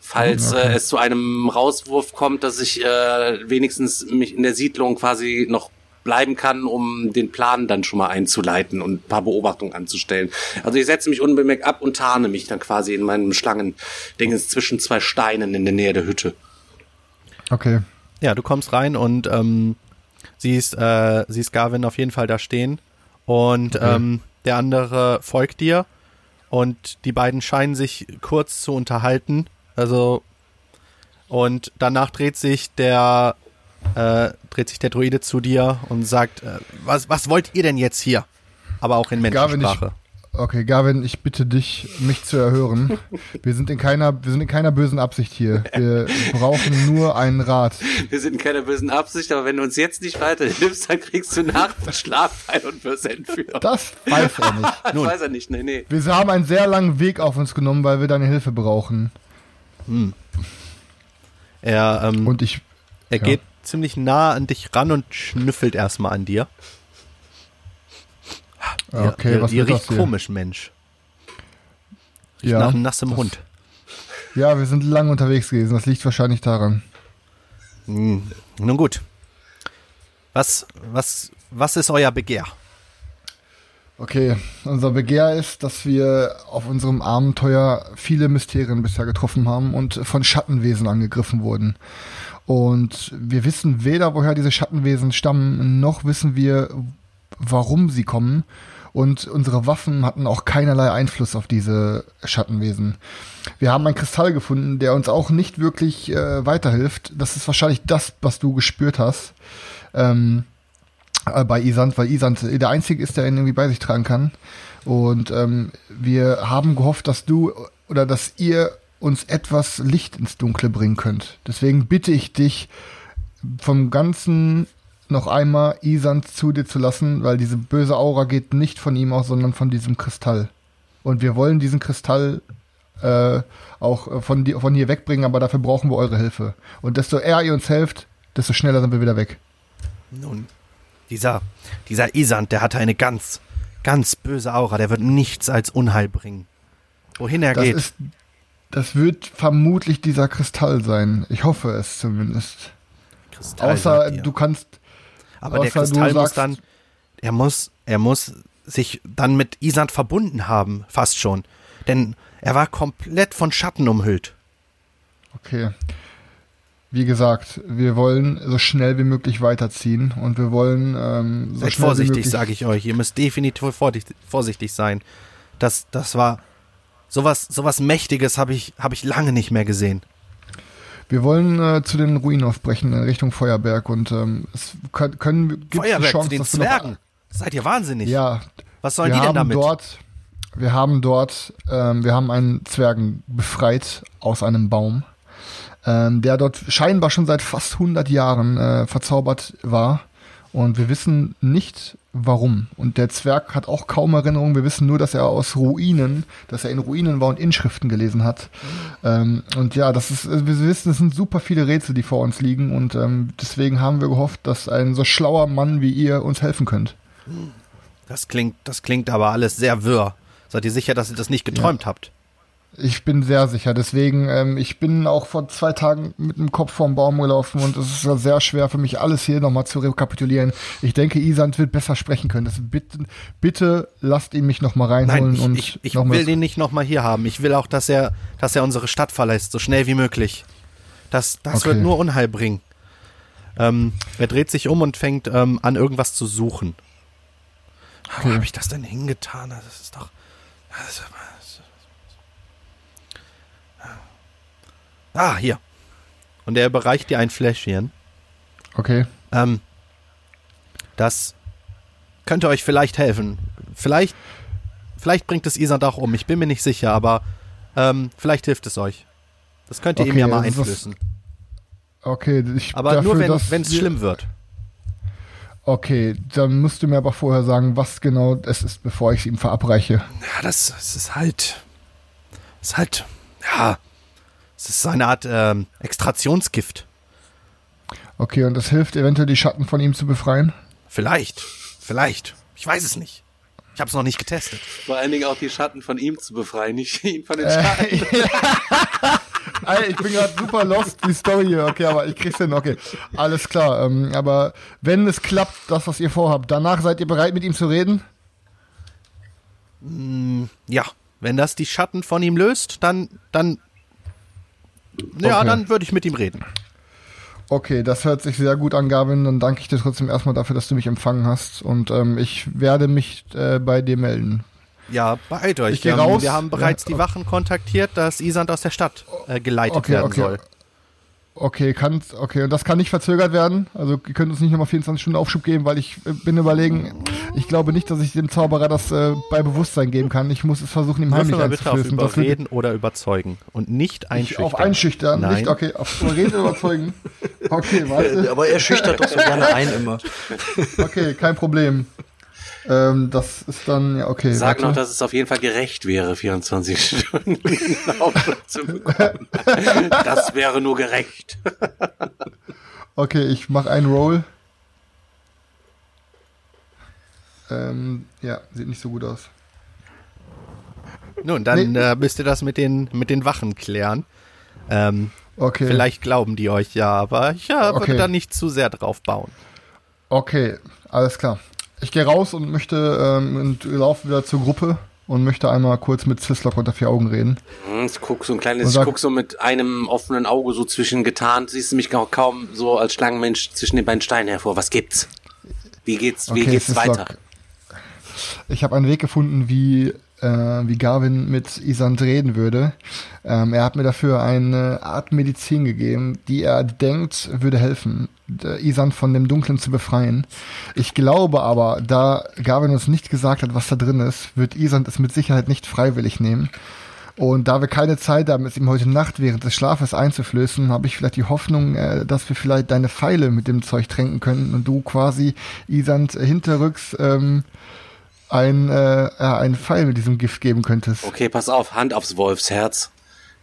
Falls äh, es zu einem Rauswurf kommt, dass ich äh, wenigstens mich in der Siedlung quasi noch bleiben kann, um den Plan dann schon mal einzuleiten und ein paar Beobachtungen anzustellen. Also ich setze mich unbemerkt ab und tarne mich dann quasi in meinem Schlangendingens zwischen zwei Steinen in der Nähe der Hütte.
Okay.
Ja, du kommst rein und ähm, siehst, äh, siehst Garvin auf jeden Fall da stehen und ähm, der andere folgt dir und die beiden scheinen sich kurz zu unterhalten. Also und danach dreht sich der äh, dreht sich der Druide zu dir und sagt, äh, was was wollt ihr denn jetzt hier? Aber auch in
Garvin,
Menschensprache.
Okay, Gavin, ich bitte dich, mich zu erhören. [LAUGHS] Wir sind in keiner, wir sind in keiner bösen Absicht hier. Wir [LAUGHS] brauchen nur einen Rat.
Wir sind in keiner bösen Absicht, aber wenn du uns jetzt nicht weiterhilfst, dann kriegst du nachts einen Schlafpfeil und wirst entführt.
Das weiß er nicht. [LAUGHS]
Das weiß er nicht, nee, nee.
Wir haben einen sehr langen Weg auf uns genommen, weil wir deine Hilfe brauchen.
Er ähm,
Und ich,
er
ja.
geht ziemlich nah an dich ran und schnüffelt erstmal an dir.
Okay,
dir,
was das
riecht komisch, Mensch. Riecht
Ja,
nach nassem
das-
Hund. [LAUGHS]
Ja, wir sind lang unterwegs gewesen. Das liegt wahrscheinlich daran.
Hm. Nun gut. Was, was, was ist euer Begehr?
Okay, unser Begehr ist, dass wir auf unserem Abenteuer viele Mysterien bisher getroffen haben und von Schattenwesen angegriffen wurden. Und wir wissen weder, woher diese Schattenwesen stammen, noch wissen wir, warum sie kommen. Und unsere Waffen hatten auch keinerlei Einfluss auf diese Schattenwesen. Wir haben einen Kristall gefunden, der uns auch nicht wirklich äh, weiterhilft. Das ist wahrscheinlich das, was du gespürt hast. Ähm, äh, bei Isand, weil Isand der Einzige ist, der ihn irgendwie bei sich tragen kann. Und ähm, wir haben gehofft, dass du oder dass ihr uns etwas Licht ins Dunkle bringen könnt. Deswegen bitte ich dich, vom Ganzen noch einmal Isand zu dir zu lassen, weil diese böse Aura geht nicht von ihm aus, sondern von diesem Kristall. Und wir wollen diesen Kristall äh, auch von, die, von hier wegbringen, aber dafür brauchen wir eure Hilfe. Und desto eher ihr uns helft, desto schneller sind wir wieder weg.
Nun, dieser, dieser Isand, der hatte eine ganz, ganz böse Aura. Der wird nichts als Unheil bringen. Wohin er
Das
geht.
ist, das wird vermutlich dieser Kristall sein. Ich hoffe es zumindest.
Kristall,
Außer du kannst,
Aber der
außer du
Kristall muss dann, er muss, er muss sich dann mit Isand verbunden haben, fast schon. Denn er war komplett von Schatten umhüllt.
okay. Wie gesagt, wir wollen so schnell wie möglich weiterziehen und wir wollen ähm, so
Seid
schnell
vorsichtig, sage ich euch. Ihr müsst definitiv vorsichtig, sein. Das, das war sowas, sowas Mächtiges habe ich, habe ich lange nicht mehr gesehen.
Wir wollen äh, zu den Ruinen aufbrechen in Richtung Feuerberg und ähm, es können, können gibt's
Feuerberg
die Chance,
zu den
dass wir noch-
Zwergen. Seid ihr wahnsinnig?
Ja,
Was sollen
wir
die denn
haben
damit?
dort, wir haben dort, ähm, wir haben einen Zwergen befreit aus einem Baum, ähm, der dort scheinbar schon seit fast 100 Jahren äh, verzaubert war. Und wir wissen nicht, warum. Und der Zwerg hat auch kaum Erinnerungen. Wir wissen nur, dass er aus Ruinen, dass er in Ruinen war und Inschriften gelesen hat. Ähm, und ja, das ist, äh, wir wissen, es sind super viele Rätsel, die vor uns liegen. Und ähm, deswegen haben wir gehofft, dass ein so schlauer Mann wie ihr uns helfen könnt.
Das klingt, das klingt aber alles sehr wirr. Seid ihr sicher, dass ihr das nicht geträumt habt?
Ich bin sehr sicher. Deswegen, ähm, ich bin auch vor zwei Tagen mit dem Kopf vorm Baum gelaufen und es ist sehr schwer für mich, alles hier nochmal zu rekapitulieren. Ich denke, Isand wird besser sprechen können. Das bitte, bitte lasst ihn mich nochmal reinholen
Nein, ich,
und
ich, ich
noch mal
will den nicht nochmal hier haben. Ich will auch, dass er, dass er unsere Stadt verlässt, so schnell wie möglich. Das, das
Okay.
wird nur Unheil bringen. Ähm, er dreht sich um und fängt ähm, an, irgendwas zu suchen. Wo
Okay.
habe ich das denn hingetan? Das ist doch. Das ist, ah, hier. Und er überreicht dir ein Fläschchen.
Okay.
Ähm, das könnte euch vielleicht helfen. Vielleicht, vielleicht bringt es Isand auch um. Ich bin mir nicht sicher, aber ähm, vielleicht hilft es euch. Das könnt ihr ihm
Okay,
ja mal
das-
einflößen.
Okay, ich
Aber
dafür,
nur wenn es schlimm wird.
Okay, dann musst du mir aber vorher sagen, was genau es ist, bevor ich es ihm verabreiche.
Ja, das, das ist halt. Das ist halt. Ja. Es ist so eine Art ähm, Extraktionsgift.
Okay, und das hilft eventuell, die Schatten von ihm zu befreien?
Vielleicht. Vielleicht. Ich weiß es nicht. Ich habe es noch nicht getestet.
Vor allen Dingen auch die Schatten von ihm zu befreien, nicht ihn von
Äh,
den Schatten. [LAUGHS]
Ey, ich bin gerade super lost, die Story hier. Okay, aber ich krieg's hin. Okay, alles klar. Ähm, aber wenn es klappt, das, was ihr vorhabt, danach seid ihr bereit, mit ihm zu reden?
Ja. Wenn das die Schatten von ihm löst, dann. dann ja,
Okay.
dann würde ich mit ihm reden.
Okay, das hört sich sehr gut an, Gavin. Dann danke ich dir trotzdem erstmal dafür, dass du mich empfangen hast. Und ähm, ich werde mich äh, bei dir melden.
Ja, beeilt euch.
Ich geh
Ähm,
raus.
Wir haben bereits
Ja,
die. Wachen kontaktiert, dass Isand aus der Stadt äh, geleitet
Okay,
werden
okay.
soll.
Okay, kann, okay, und das kann nicht verzögert werden. Also ihr könnt uns nicht nochmal 24 Stunden Aufschub geben, weil ich äh, bin überlegen, ich glaube nicht, dass ich dem Zauberer das äh, bei Bewusstsein geben kann. Ich muss es versuchen, ihm heimlich
auf
einzuflößen. Wird-
Überreden oder Überzeugen und nicht
ich
einschüchtern.
auf einschüchtern,
Nein.
nicht, okay, auf Überreden überzeugen. Okay, [LAUGHS] warte.
Aber er schüchtert doch so gerne ein immer.
Okay, kein Problem. Ähm, das ist dann, ja, okay.
Sag
warte.
noch, dass es auf jeden Fall gerecht wäre, 24 Stunden [LAUGHS] zu bekommen. [LAUGHS] Das wäre nur gerecht.
Okay, ich mache einen Roll. Ähm, ja, sieht nicht so gut aus.
Nun, dann
Nee.
äh, müsst ihr das mit den, mit den Wachen klären. Ähm,
Okay.
Vielleicht glauben die euch ja, aber ich ja, würde
Okay.
da nicht zu sehr drauf bauen.
Okay, alles klar. Ich gehe raus und möchte ähm, und laufe wieder zur Gruppe und möchte einmal kurz mit Sislock unter vier Augen reden.
Hm, Ich guck so ein kleines,
Und
ich
sag-
guck so mit einem offenen Auge so zwischen getarnt, siehst du mich auch kaum so als Schlangenmensch zwischen den beiden Steinen hervor. Was gibt's? Wie geht's, wie
Okay,
geht's
Sislock.
weiter?
Ich habe einen Weg gefunden, wie, äh, wie Garvin mit Isand reden würde. Ähm, er hat mir dafür eine Art Medizin gegeben, die er denkt, würde helfen, äh, Isand von dem Dunklen zu befreien. Ich glaube aber, da Garvin uns nicht gesagt hat, was da drin ist, wird Isand es mit Sicherheit nicht freiwillig nehmen. Und da wir keine Zeit haben, es ihm heute Nacht während des Schlafes einzuflößen, habe ich vielleicht die Hoffnung, äh, dass wir vielleicht deine Pfeile mit dem Zeug tränken können und du quasi Isand hinterrücks ähm, ein, äh, einen Pfeil mit diesem Gift geben könntest.
Okay, pass auf, Hand aufs Wolfsherz.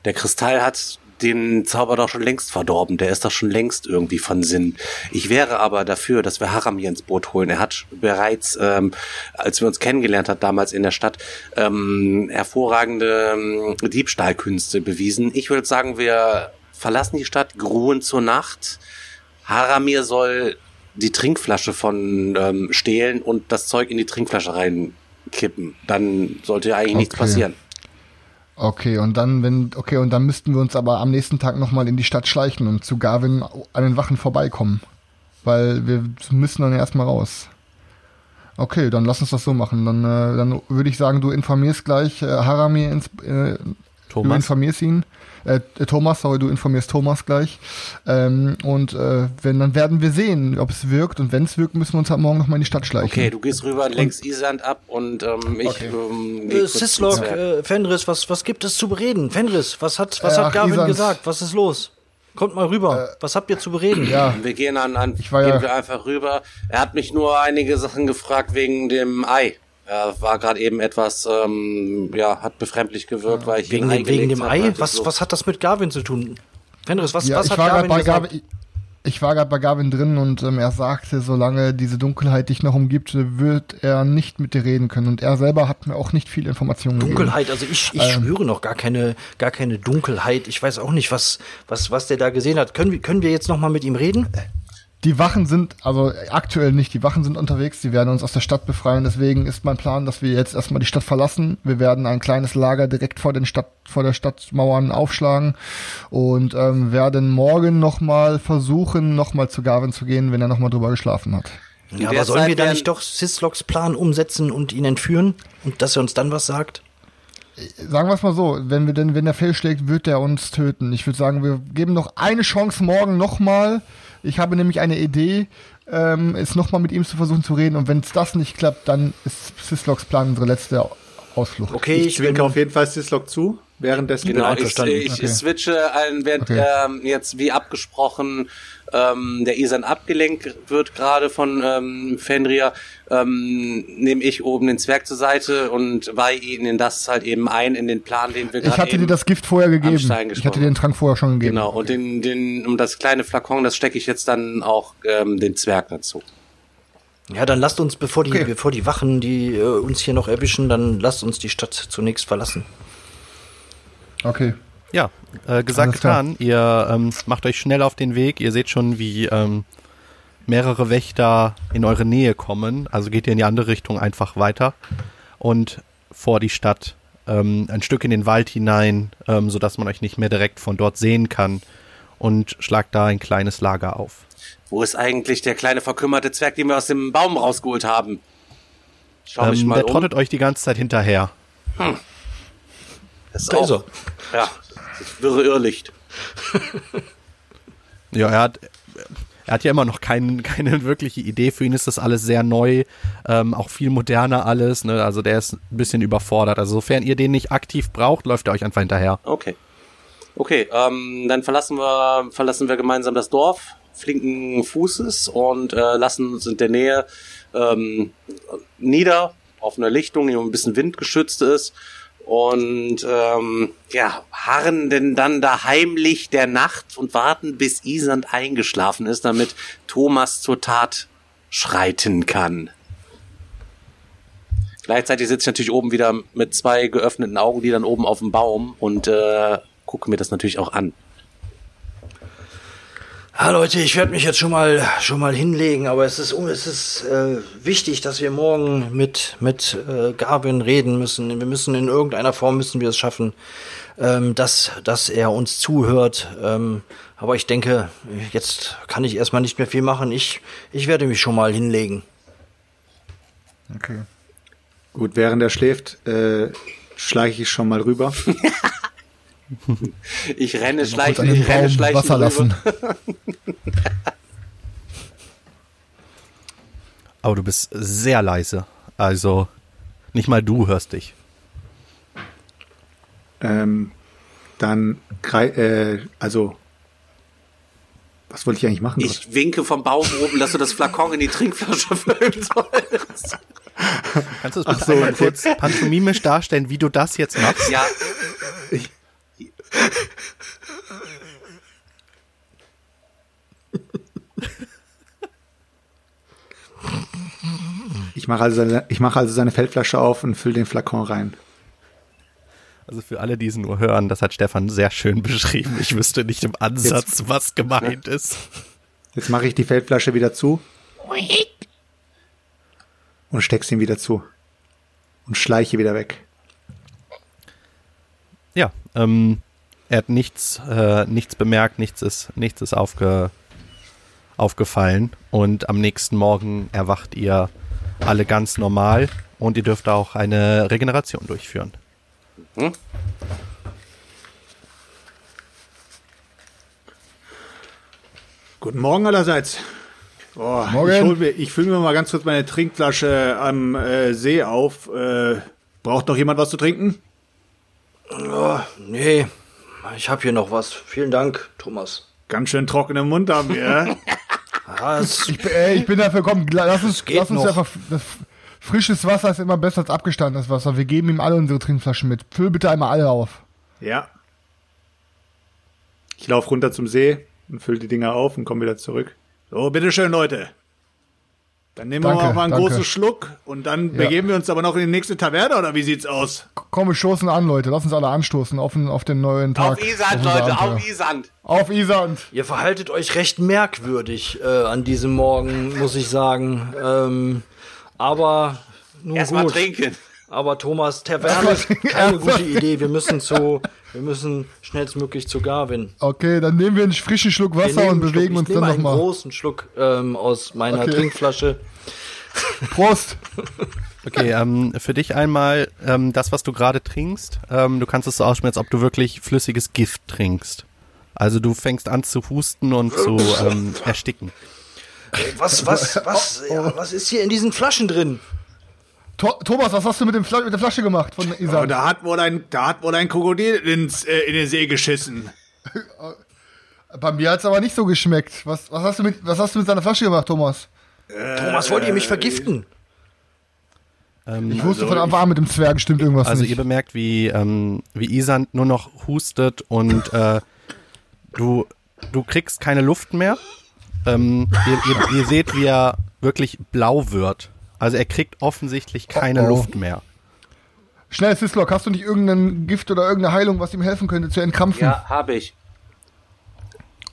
Der Kristall hat den Zauber doch schon längst verdorben. Der ist doch schon längst irgendwie von Sinn. Ich wäre aber dafür, dass wir Haram ins Boot holen. Er hat bereits, ähm, als wir uns kennengelernt hat, damals in der Stadt, ähm, hervorragende ähm, Diebstahlkünste bewiesen. Ich würde sagen, wir verlassen die Stadt, gruhen zur Nacht. Haramir soll die Trinkflasche von ähm, stehlen und das Zeug in die Trinkflasche reinkippen. Dann sollte ja eigentlich nichts
Okay.
passieren.
Okay, und dann, wenn, okay, und dann müssten wir uns aber am nächsten Tag nochmal in die Stadt schleichen und zu Garvin an den Wachen vorbeikommen. Weil wir müssen dann erstmal raus. Okay, dann lass uns das so machen. Dann, äh, dann würde ich sagen, du informierst gleich äh, Haramir ins, äh, Thomas. Du informierst ihn. Äh, Thomas, sorry, du informierst Thomas gleich. Ähm, und äh, wenn, dann werden wir sehen, ob es wirkt. Und wenn es wirkt, müssen wir uns halt morgen nochmal in die Stadt schleichen.
Okay, du gehst rüber, lenkst Isand ab und ähm, ich okay. ähm,
äh, Sislok, äh, Fenris, was, was gibt es zu bereden? Fenris, was hat, was hat Gavin Isand. gesagt? Was ist los? Kommt mal rüber. Äh, Was habt ihr zu bereden?
Ja. Wir gehen an, an gehen ja wir einfach rüber. Er hat mich nur einige Sachen gefragt wegen dem Ei. Er war gerade eben etwas, ähm, ja, hat befremdlich gewirkt, ja. weil ich
wegen, ihn wegen dem Ei. Was, so. was hat das mit Garvin zu tun? Fenris, was,
ja,
was
hat Garvin gesagt? Garvin, ich war gerade bei Garvin drin und ähm, er sagte, solange diese Dunkelheit dich noch umgibt, wird er nicht mit dir reden können. Und er selber hat mir auch nicht viel Informationen
Dunkelheit, gegeben. also ich, ich ähm, spüre noch gar keine, gar keine Dunkelheit. Ich weiß auch nicht, was, was, was der da gesehen hat. Können wir, können wir jetzt noch mal mit ihm reden?
Die Wachen sind, also aktuell nicht, die Wachen sind unterwegs, die werden uns aus der Stadt befreien. Deswegen ist mein Plan, dass wir jetzt erstmal die Stadt verlassen. Wir werden ein kleines Lager direkt vor den Stadt, vor der Stadtmauern aufschlagen und ähm, werden morgen nochmal versuchen, nochmal zu Gavin zu gehen, wenn er nochmal drüber geschlafen hat.
Ja, aber sollen wir da nicht doch Sisloks Plan umsetzen und ihn entführen und dass er uns dann was sagt?
Sagen wir es mal so, wenn wir denn, wenn er fehlschlägt, wird er uns töten. Ich würde sagen, wir geben noch eine Chance morgen nochmal ich habe nämlich eine Idee, ähm, es nochmal mit ihm zu versuchen zu reden. Und wenn es das nicht klappt, dann ist Sisloks Plan unsere letzte Ausflucht.
Okay, ich, ich winke auf jeden Fall Sislok zu. Währenddessen
genau, ich, ich, okay. switche ein, während okay. ähm, jetzt wie abgesprochen ähm, der Isan abgelenkt wird gerade von ähm, Fenrir, ähm, nehme ich oben den Zwerg zur Seite und weihe ihn in das halt eben ein, in den Plan, den wir gerade
Ich hatte dir das Gift vorher gegeben. Ich hatte dir den Trank vorher schon gegeben.
Genau, und den, den, um das kleine Flakon, das stecke ich jetzt dann auch ähm, den Zwerg dazu.
Ja, dann lasst uns, bevor die, okay. bevor die Wachen, die äh, uns hier noch erwischen, dann lasst uns die Stadt zunächst verlassen.
Okay.
Ja, äh, gesagt, getan. Ihr ähm, macht euch schnell auf den Weg. Ihr seht schon, wie ähm, mehrere Wächter in eure Nähe kommen. Also geht ihr in die andere Richtung einfach weiter und vor die Stadt. Ähm, ein Stück in den Wald hinein, ähm, sodass man euch nicht mehr direkt von dort sehen kann und schlagt da ein kleines Lager auf.
Wo ist eigentlich der kleine verkümmerte Zwerg, den wir aus dem Baum rausgeholt haben?
Schau mich ähm, mal der um. trottet euch die ganze Zeit hinterher. Hm.
Das ist da auch, ist er. Ja, das wirre Irrlicht. [LAUGHS]
ja, er hat, er hat ja immer noch kein, keine wirkliche Idee. Für ihn ist das alles sehr neu, ähm, auch viel moderner alles. Ne? Also der ist ein bisschen überfordert. Also sofern ihr den nicht aktiv braucht, läuft er euch einfach hinterher.
Okay. Okay, ähm, dann verlassen wir, verlassen wir gemeinsam das Dorf, flinken Fußes und äh, lassen uns in der Nähe ähm, nieder auf einer Lichtung, die ein bisschen windgeschützt ist und ähm, ja, harren denn dann da heimlich der Nacht und warten, bis Isand eingeschlafen ist, damit Thomas zur Tat schreiten kann. Gleichzeitig sitze ich natürlich oben wieder mit zwei geöffneten Augenlidern oben auf dem Baum und äh, gucke mir das natürlich auch an.
Ja, Leute, ich werde mich jetzt schon mal schon mal hinlegen, aber es ist es ist äh, wichtig, dass wir morgen mit mit äh, Garvin reden müssen. Wir müssen in irgendeiner Form müssen wir es schaffen, ähm, dass dass er uns zuhört. Ähm, aber ich denke, jetzt kann ich erstmal nicht mehr viel machen. Ich ich werde mich schon mal hinlegen.
Okay. Gut, während er schläft, äh, schleiche ich schon mal rüber. [LAUGHS]
Ich renne schleichen, ich renne schleichen.
Wasser lassen. [LAUGHS]
Aber du bist sehr leise. Also, nicht mal du hörst dich.
Ähm, dann, äh, also, was wollte ich eigentlich machen?
Ich dort? winke vom Baum oben, dass du das Flakon in die Trinkflasche [LAUGHS] füllen sollst.
Kannst du es bitte so, einmal kurz pantomimisch darstellen, wie du das jetzt machst?
Ja. Ich,
ich mache also, seine, ich mache also seine Feldflasche auf und fülle den Flakon rein.
Also für alle, die es nur hören, das hat Stefan sehr schön beschrieben. Ich wüsste nicht im Ansatz, jetzt, was gemeint ist.
Jetzt mache ich die Feldflasche wieder zu. Und steck's ihm wieder zu. Und schleiche wieder weg.
Ja, ähm, er hat nichts, äh, nichts bemerkt, nichts ist, nichts ist aufge, aufgefallen. Und am nächsten Morgen erwacht ihr alle ganz normal und ihr dürft auch eine Regeneration durchführen. Mhm.
Guten Morgen allerseits. Oh,
Morgen.
Ich, ich fülle mir mal ganz kurz meine Trinkflasche am äh, See auf. Äh, braucht noch jemand was zu trinken?
Oh, nee, ich habe hier noch was. Vielen Dank, Thomas.
Ganz schön trockenen Mund haben wir. [LAUGHS]
Ich, bin- ey, ich bin dafür, komm, lass uns, lass uns einfach, das, frisches Wasser ist immer besser als abgestandenes Wasser. Wir geben ihm alle unsere Trinkflaschen mit. Füll bitte einmal alle auf.
ja. Ich laufe runter zum See und fülle die Dinger auf und komme wieder zurück. So, bitteschön, Leute. Dann nehmen wir
Danke,
mal einen
danke.
großen Schluck und dann
Ja.
begeben wir uns aber noch in die nächste Taverne, oder wie sieht's aus?
Komm, wir stoßen an, Leute. Lass uns alle anstoßen auf den, auf den neuen Tag.
Auf Isand,
unser
Leute, auf Isand.
Auf Isand.
ihr verhaltet euch recht merkwürdig äh, an diesem Morgen, muss ich sagen. Ähm, aber nun
Erstmal
gut.
trinken.
Aber Thomas, [LAUGHS] Taverne ist keine gute Idee. Wir müssen zu, wir müssen schnellstmöglich zu Garvin.
Okay, dann nehmen wir einen frischen Schluck Wasser und bewegen
Schluck,
uns
ich
dann
nehme einen
nochmal.
großen Schluck ähm, aus meiner
Okay.
Trinkflasche.
Prost. [LAUGHS]
Okay, ähm, für dich einmal ähm, das, was du gerade trinkst. Ähm, du kannst es so aussprechen, als ob du wirklich flüssiges Gift trinkst. Also du fängst an zu husten und zu ähm, ersticken.
Was, was, [LAUGHS] was, ja, was ist hier in diesen Flaschen drin?
To Thomas, was hast du mit, dem Fla mit der Flasche gemacht von
Oh,
Isand?
da hat wohl ein, da hat wohl ein Krokodil ins, äh, in den See geschissen. [LAUGHS]
Bei mir hat's aber nicht so geschmeckt. Was, was, hast du mit, was hast du mit seiner Flasche gemacht, Thomas?
Thomas, wollt ihr mich vergiften?
Ich wusste von Anfang an, mit dem Zwerg stimmt irgendwas
Also
nicht.
ihr bemerkt, wie, ähm, wie Isand nur noch hustet und äh, du, du kriegst keine Luft mehr. Ähm, ihr, ihr, ihr seht, wie er wirklich blau wird. Also er kriegt offensichtlich keine
Oh, oh.
Luft mehr.
Schnell, Sislock, hast du nicht irgendein Gift oder irgendeine Heilung, was ihm helfen könnte zu entkrampfen?
Ja, habe ich.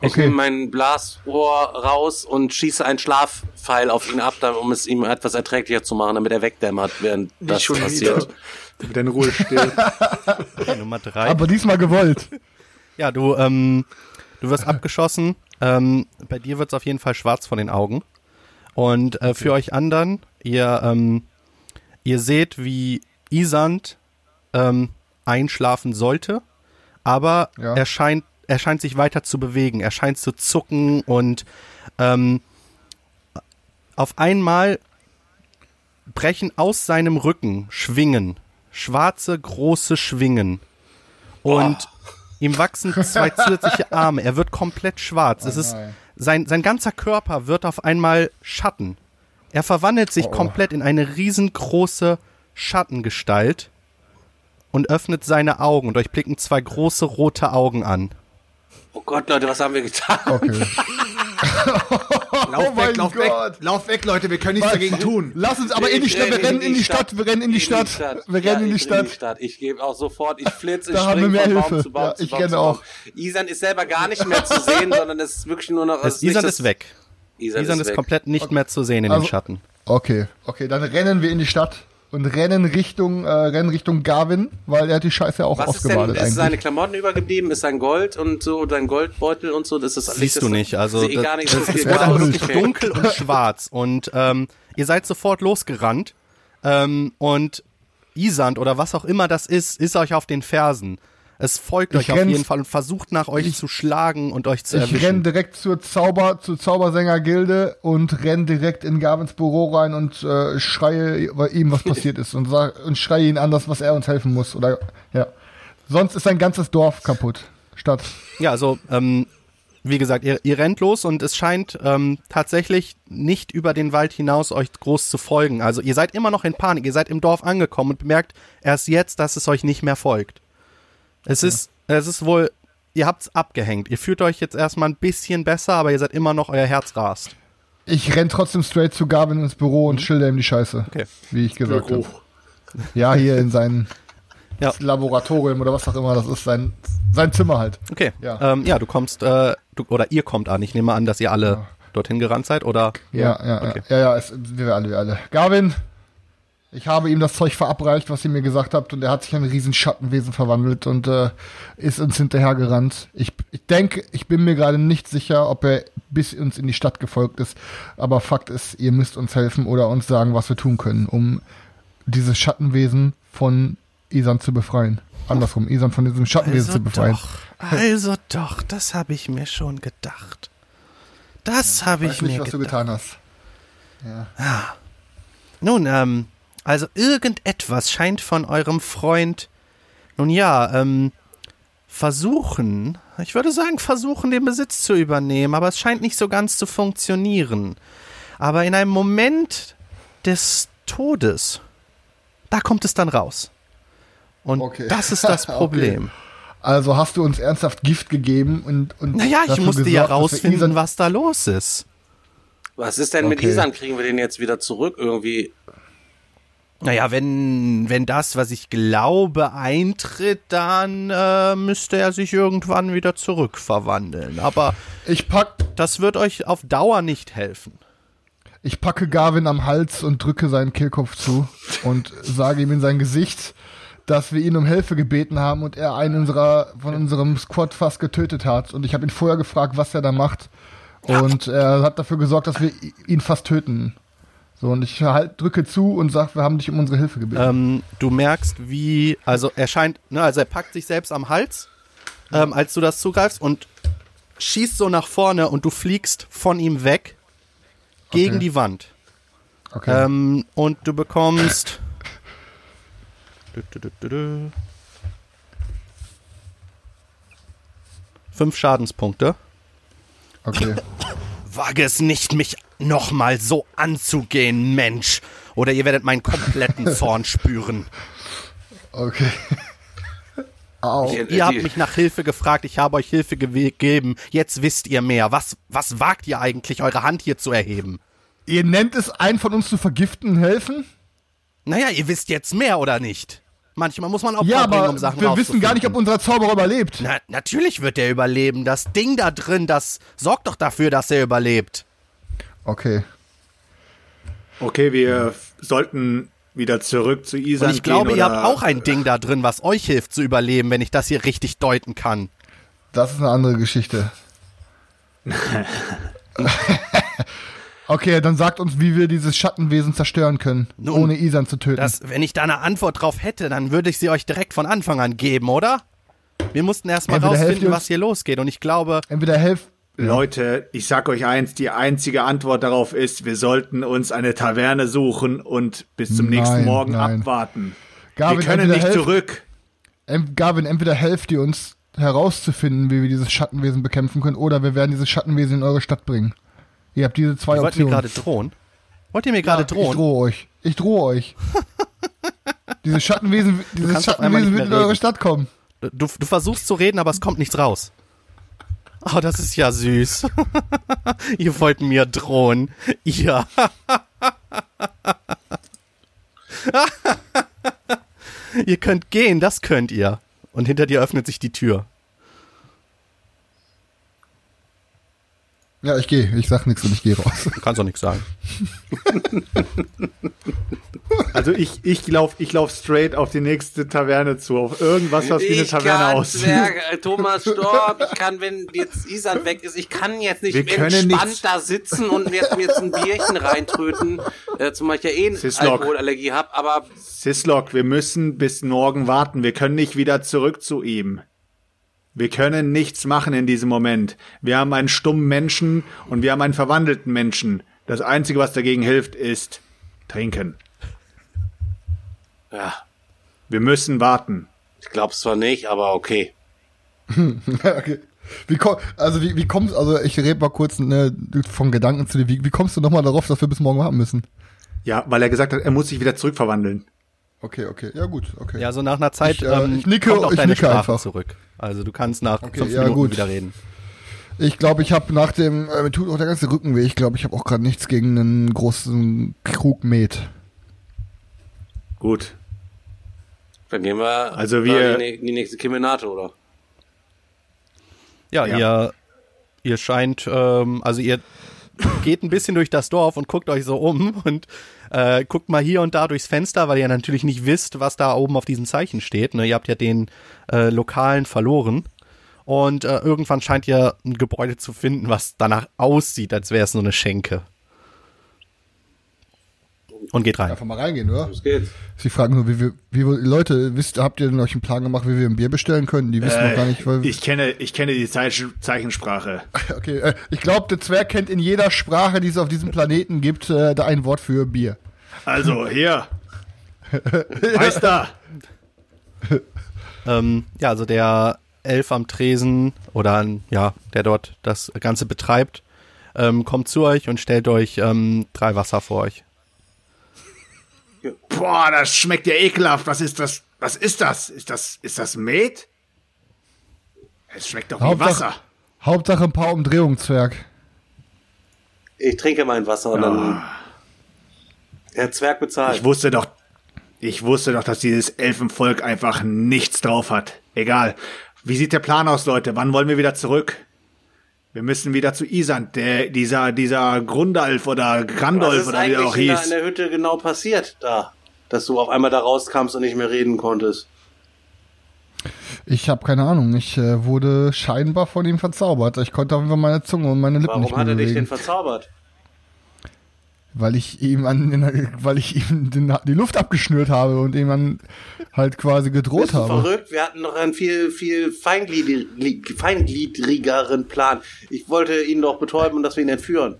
Ich
Okay.
nehme mein Blasrohr raus und schieße einen Schlafpfeil auf ihn ab, um es ihm etwas erträglicher zu machen, damit er wegdämmert, während das
schon
passiert.
wieder.
Mit deiner Ruhe still. [LAUGHS]
Okay, Nummer drei.
Aber diesmal gewollt.
Ja, du, ähm, du wirst abgeschossen. Ähm, bei dir wird's auf jeden Fall schwarz von den Augen. Und äh, für euch anderen, ihr, ähm, ihr seht, wie Isand ähm, einschlafen sollte, aber
Ja.
er, scheint, er scheint sich weiter zu bewegen. Er scheint zu zucken und ähm, auf einmal brechen aus seinem Rücken Schwingen, schwarze, große Schwingen. Und ihm wachsen zwei [LAUGHS] zusätzliche Arme. Er wird komplett schwarz. es ist, sein, sein ganzer Körper wird auf einmal Schatten. Er verwandelt sich komplett in eine riesengroße Schattengestalt und öffnet seine Augen und euch blicken zwei große rote Augen an.
Oh Gott, Leute, was haben wir getan?
Okay. [LAUGHS]
Lauf
Oh mein
weg, lauf weg,
Gott.
lauf weg, Leute, wir können nichts dagegen tun.
Lass uns aber in die Stadt, wir
renne
rennen in die Stadt, wir rennen in die Stadt, wir rennen in die Stadt.
Ich gebe auch sofort, ich flitze, ich springe von Baum
Hilfe.
zu Baum
Ja,
zu
ich
Baum
renne
zu Baum.
auch.
Isan ist selber gar nicht mehr zu sehen, [LAUGHS] sondern es ist wirklich nur noch... Es das-
ist weg.
Isan,
Isand
ist,
ist komplett nicht mehr zu sehen in
Also-
den Schatten.
Okay, okay, dann rennen wir in die Stadt und rennen Richtung, äh, rennen Richtung Garvin, weil er hat die Scheiße auch
Was ist denn,
ausgebadet
ist seine
eigentlich.
Klamotten übergeblieben? Ist sein Gold und so, dein Goldbeutel und so? Das ist
Siehst
das,
du nicht. Also das,
gar nicht.
das, es
viel
wurde
aus.
wirklich
Okay.
dunkel und schwarz und ähm, ihr seid sofort losgerannt ähm, und Isand oder was auch immer das ist, ist euch auf den Fersen. Es folgt
Ich
euch auf
renn's-
jeden Fall und versucht nach euch zu schlagen und euch zu
Ich
erwischen.
renn direkt zur Zauber, zur Zaubersänger-Gilde und renn direkt in Garvins Büro rein und äh, schreie bei ihm, was passiert ist und sag, und schreie ihn an, dass was er uns helfen muss. Oder ja. Sonst ist sein ganzes Dorf kaputt. Stadt.
Ja, also ähm, wie gesagt, ihr, ihr rennt los und es scheint ähm, tatsächlich nicht über den Wald hinaus euch groß zu folgen. Also ihr seid immer noch in Panik, ihr seid im Dorf angekommen und bemerkt erst jetzt, dass es euch nicht mehr folgt. Es ist, es ist wohl, ihr habt's abgehängt. Ihr fühlt euch jetzt erstmal ein bisschen besser, aber ihr seid immer noch, euer Herz rast.
Ich renn trotzdem straight zu Garvin ins Büro und schilder ihm die Scheiße.
Okay.
Wie ich gesagt habe. Ja, hier in sein [LAUGHS]
Ja.
Laboratorium oder was auch immer das ist, sein, sein Zimmer halt.
Okay.
Ja.
ähm, ja du kommst, äh, du, oder ihr kommt an. Ich nehme an, dass ihr alle dorthin gerannt seid, oder?
Ja, ja,
Okay.
ja, ja, ja, es, wir alle, wir alle. Garvin, ich habe ihm das Zeug verabreicht, was ihr mir gesagt habt, und er hat sich in ein riesen Schattenwesen verwandelt und äh, ist uns hinterhergerannt. Ich, ich denke, ich bin mir gerade nicht sicher, ob er bis uns in die Stadt gefolgt ist, aber Fakt ist, ihr müsst uns helfen oder uns sagen, was wir tun können, um dieses Schattenwesen von Isan zu befreien. Andersrum, Isan von diesem Schattenwesen zu befreien.
doch, also doch, das habe ich mir schon gedacht. Das habe ich
Weiß nicht,
mir
was du getan hast. Ja.
Nun, ähm, also irgendetwas scheint von eurem Freund, nun ja, ähm, versuchen, ich würde sagen, versuchen, den Besitz zu übernehmen, aber es scheint nicht so ganz zu funktionieren. Aber in einem Moment des Todes, da kommt es dann raus. Und
Okay.
das ist das [LAUGHS]
Okay.
Problem.
Also hast du uns ernsthaft Gift gegeben und, und
Naja, ich musste
gesorgt,
ja rausfinden, was da los ist.
Was ist denn mit
Okay.
Isan? Kriegen wir den jetzt wieder zurück? Irgendwie.
Naja, wenn, wenn das, was ich glaube, eintritt, dann äh, müsste er sich irgendwann wieder zurückverwandeln. Aber
Ich pack,
das wird euch auf Dauer nicht helfen.
ich packe Garvin am Hals und drücke seinen Kehlkopf zu und sage ihm in sein Gesicht, dass wir ihn um Hilfe gebeten haben und er einen unserer, von unserem Squad fast getötet hat. Und ich habe ihn vorher gefragt, was er da macht. Und er hat dafür gesorgt, dass wir ihn fast töten. So, und ich halt, drücke zu und sage, wir haben dich um unsere Hilfe gebeten.
Ähm, du merkst, wie, also er scheint, ne, also er packt sich selbst am Hals, ähm, als du das zugreifst und schießt so nach vorne und du fliegst von ihm weg gegen
Okay.
die Wand.
Okay.
Ähm, und du bekommst. Fünf Schadenspunkte.
okay.
Wage es nicht, mich nochmal so anzugehen, Mensch. Oder ihr werdet meinen kompletten [LAUGHS] Zorn spüren.
Okay. [LAUGHS] Au.
Die-
Ihr habt mich nach Hilfe gefragt, ich habe euch Hilfe gegeben. Jetzt wisst ihr mehr. Was, was wagt ihr eigentlich, eure Hand hier zu erheben?
Ihr nennt es, einen von uns zu vergiften, helfen?
Naja, ihr wisst jetzt mehr, oder nicht? Manchmal muss man Opfer
Ja,
bringen,
aber
um Sachen
wir wissen gar nicht, ob unser Zauberer überlebt.
Na, natürlich wird er überleben. Das Ding da drin, das sorgt doch dafür, dass er überlebt.
Okay.
Okay, wir sollten wieder zurück zu Isan
Und ich glaube,
gehen,
ihr habt auch ein Ding da drin, was euch hilft zu überleben, wenn ich das hier richtig deuten kann.
Das ist eine andere Geschichte. [LAUGHS] okay, dann sagt uns, wie wir dieses Schattenwesen zerstören können,
Nun,
ohne Isan zu töten.
Das, wenn ich da eine Antwort drauf hätte, dann würde ich sie euch direkt von Anfang an geben, oder? Wir mussten erstmal rausfinden, was hier losgeht. Und ich glaube,
Entweder helft.
Leute, ich sag euch eins, die einzige Antwort darauf ist, wir sollten uns eine Taverne suchen und bis zum nächsten
Nein,
Morgen
nein.
abwarten.
Garvin,
wir können
entweder
nicht
helft-
zurück.
Em- Garvin, entweder helft ihr uns herauszufinden, wie wir dieses Schattenwesen bekämpfen können, oder wir werden dieses Schattenwesen in eure Stadt bringen. Ihr habt diese zwei
ihr wollt mir
Optionen.
gerade drohen. Wollt ihr mir gerade
Ich
drohen?
drohe euch. Ich drohe euch. [LAUGHS] dieses Schattenwesen, dieses Schattenwesen wird in eure. Stadt kommen.
Du, du versuchst zu reden, aber es kommt nichts raus. Oh, das ist ja süß. [LAUGHS] ihr wollt mir drohen. Ihr. [LAUGHS] ihr könnt gehen, das könnt ihr. Und hinter dir öffnet sich die Tür.
Ja, ich gehe. Ich sag nichts und ich gehe raus.
Du kannst doch nichts sagen. [LAUGHS]
Also ich, ich lauf, ich lauf straight auf die nächste Taverne zu, auf irgendwas, was wie eine
ich
Taverne
kann,
aussieht.
Zwerg, [LAUGHS] Thomas Storb, ich kann, wenn jetzt Isan weg ist, ich kann jetzt nicht
Wir können
entspannt
nichts-
da sitzen und jetzt, mir jetzt ein Bierchen reintröten, äh, zumal ich ja eh eine. Alkoholallergie habe, aber
Sislok, wir müssen bis morgen warten. Wir können nicht wieder zurück zu ihm. Wir können nichts machen in diesem Moment. Wir haben einen stummen Menschen und wir haben einen verwandelten Menschen. Das Einzige, was dagegen hilft, ist trinken.
ja,
Wir müssen warten.
ich glaub's zwar nicht, aber okay. [LAUGHS]
okay. Wie komm, also wie, wie kommst also ich rede mal kurz ne, von Gedanken zu dir. Wie, wie kommst du nochmal darauf, dass wir bis morgen warten müssen?
Ja, weil er gesagt hat, er muss sich wieder zurückverwandeln.
Okay, okay. Ja gut, okay.
Ja, so nach einer Zeit
Ich, äh,
ähm,
ich nicke-
kommt auch
ich
deine
nicke
Sprache
einfach.
zurück. Also du kannst nach
Okay,
fünf
ja,
Minuten
gut.
wieder reden.
Ich glaube, ich habe nach dem, äh, mir tut auch der ganze Rücken weh. Ich glaube, ich habe auch gerade nichts gegen einen großen Krug Met.
Gut.
Dann gehen wir
Also
da
wir-
in die, in die nächste Kemenate, oder?
Ja,
Ja.
ihr ihr scheint, ähm, also ihr geht ein bisschen durch das Dorf und guckt euch so um und äh, guckt mal hier und da durchs Fenster, weil ihr natürlich nicht wisst, was da oben auf diesen Zeichen steht. Ne? Ihr habt ja den äh, Lokalen verloren. Und äh, irgendwann scheint ihr ein Gebäude zu finden, was danach aussieht, als wäre es nur eine Schenke. Und geht rein.
Einfach mal reingehen, oder?
Los geht's.
Sie fragen nur, wie wir, wie wir, Leute, wisst, habt ihr denn euch einen Plan gemacht, wie wir ein Bier bestellen können? Die wissen noch gar nicht, weil,
Ich kenne, ich kenne die Zeichen, Zeichensprache. [LAUGHS]
okay, äh, ich glaube, der Zwerg kennt in jeder Sprache, die es auf diesem Planeten gibt, äh, da ein Wort für Bier.
Also, [LAUGHS] hier. Meister. [LAUGHS]
Ähm, ja, also der Elf am Tresen oder ja, der dort das Ganze betreibt, ähm, kommt zu euch und stellt euch ähm, drei Wasser vor euch.
Boah, das schmeckt ja ekelhaft. Was ist das? Was ist das? Ist das, ist das Met? Es schmeckt doch wie
Hauptsache-
Wasser.
Hauptsache ein paar Umdrehungen, Zwerg.
Ich trinke mein Wasser und dann.
Ah.
Der Zwerg bezahlt.
Ich wusste doch, ich wusste doch, dass dieses Elfenvolk einfach nichts drauf hat. Egal. Wie sieht der Plan aus, Leute? Wann wollen wir wieder zurück? Wir müssen wieder zu Isand, der, dieser, dieser Grundalf oder
Was
Grandolf
ist
oder wie er auch
eigentlich in der,
hieß.
in der Hütte genau passiert da? Dass du auf einmal da rauskamst und nicht mehr reden konntest.
Ich habe keine Ahnung. Ich äh, wurde scheinbar von ihm verzaubert. Ich konnte auf jeden Fall meine Zunge und meine Lippen
Warum
nicht mehr
hat er dich denn
bewegen,
verzaubert?
Weil ich ihm an, weil ich ihm den, die Luft abgeschnürt habe und ihm dann halt quasi gedroht
Bist du
habe.
verrückt? Wir hatten noch einen viel, viel feingliedri- feingliedrigeren Plan. Ich wollte ihn doch betäuben und dass wir ihn entführen.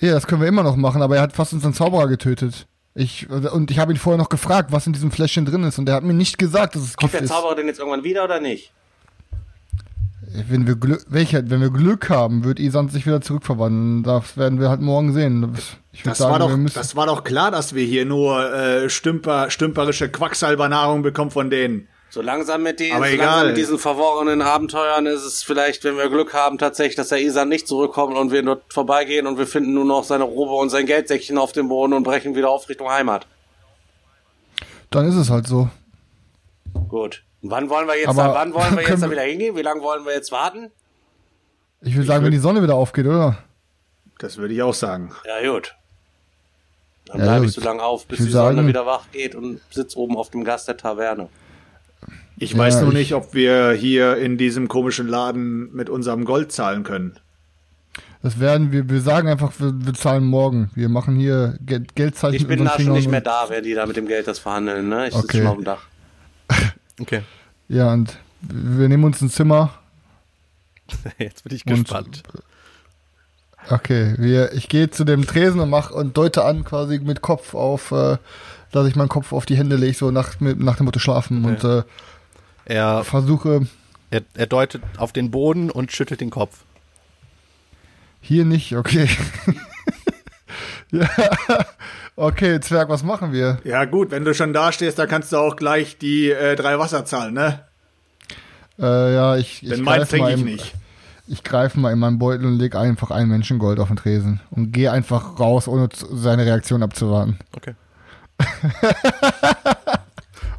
Ja, das können wir immer noch machen, aber er hat fast unseren Zauberer getötet. Ich, und ich habe ihn vorher noch gefragt, was in diesem Fläschchen drin ist, und er hat mir nicht gesagt, dass es
Kommt
Gift
der
ist.
Zauberer denn jetzt irgendwann wieder oder nicht?
Wenn wir Glück, welcher, wenn wir Glück haben, wird Isan sich wieder zurückverwandeln. Das werden wir halt morgen sehen. Ich würde
Das
sagen,
war, doch,
wir müssen.
das war doch klar, dass wir hier nur äh, stümper, stümperische Quacksalbernahrung bekommen von denen.
So langsam mit, den,
Aber
so
egal.
langsam mit diesen verworrenen Abenteuern ist es vielleicht, wenn wir Glück haben, tatsächlich, dass der Isan nicht zurückkommt und wir dort vorbeigehen und wir finden nur noch seine Robe und sein Geldsäckchen auf dem Boden und brechen wieder auf Richtung Heimat.
Dann ist es halt so.
Gut. Wann wollen wir jetzt,
Aber
da, wann wollen wir jetzt da wieder hingehen? Wie lange wollen wir jetzt warten?
Ich will sagen, wenn die Sonne wieder aufgeht, oder?
Das würde ich auch sagen.
Ja, gut. Dann
Ja,
bleibe ich so lange auf, bis die
würd
Sonne
sagen-
wieder wach geht und sitz oben auf dem Gast der Taverne.
Ich
Ja,
weiß nur
ich-
nicht, ob wir hier in diesem komischen Laden mit unserem Gold zahlen können.
Das werden wir, wir sagen einfach, wir, wir zahlen morgen. Wir machen hier Geld, Geldzeichen
Ich bin da schon nicht mehr da, wenn die da mit dem Geld das verhandeln, ne? Ich sitze
Okay.
schon auf dem Dach. [LAUGHS]
Okay,
Ja, und wir nehmen uns ein Zimmer. [LAUGHS]
jetzt bin ich
Und-
gespannt.
Okay, wir, ich gehe zu dem Tresen und mach und deute an, quasi mit Kopf auf, äh, dass ich meinen Kopf auf die Hände lege, so nach, nach dem Motto schlafen und äh,
Er,
versuche
er, er deutet auf den Boden und schüttelt den Kopf.
hier nicht, okay. [LAUGHS] ja, okay, Zwerg, was machen wir?
Ja gut, wenn du schon da stehst, da kannst du auch gleich die äh, drei Wasser zahlen, ne?
Äh, ja, ich, ich
Denn meins
greife
trinke ich nicht.
Ich greife mal in meinen Beutel und lege einfach ein Menschengold auf den Tresen und gehe einfach raus, ohne seine Reaktion abzuwarten.
Okay. [LAUGHS]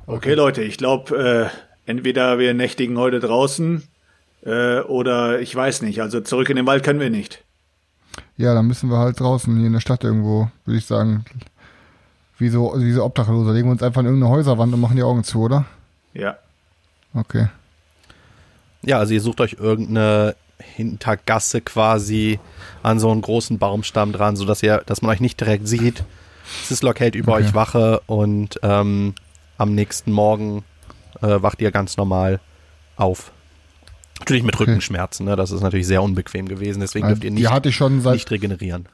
Okay, Leute, ich glaube, äh, entweder wir nächtigen heute draußen äh, oder ich weiß nicht. Also zurück in den Wald können wir nicht.
Ja, dann müssen wir halt draußen hier in der Stadt irgendwo, würde ich sagen, wie so, wie so Obdachlose. Legen wir uns einfach in irgendeine Häuserwand und machen die Augen zu, oder?
Ja.
Okay.
Ja, also ihr sucht euch irgendeine Hintergasse quasi an so einen großen Baumstamm dran, sodass ihr, dass man euch nicht direkt sieht. Sislok hält über
Okay.
euch Wache und ähm, am nächsten Morgen äh, wacht ihr ganz normal auf. Natürlich mit Rückenschmerzen, ne? Das ist natürlich sehr unbequem gewesen, deswegen dürft ihr
die
nicht,
hatte ich schon seit,
nicht regenerieren.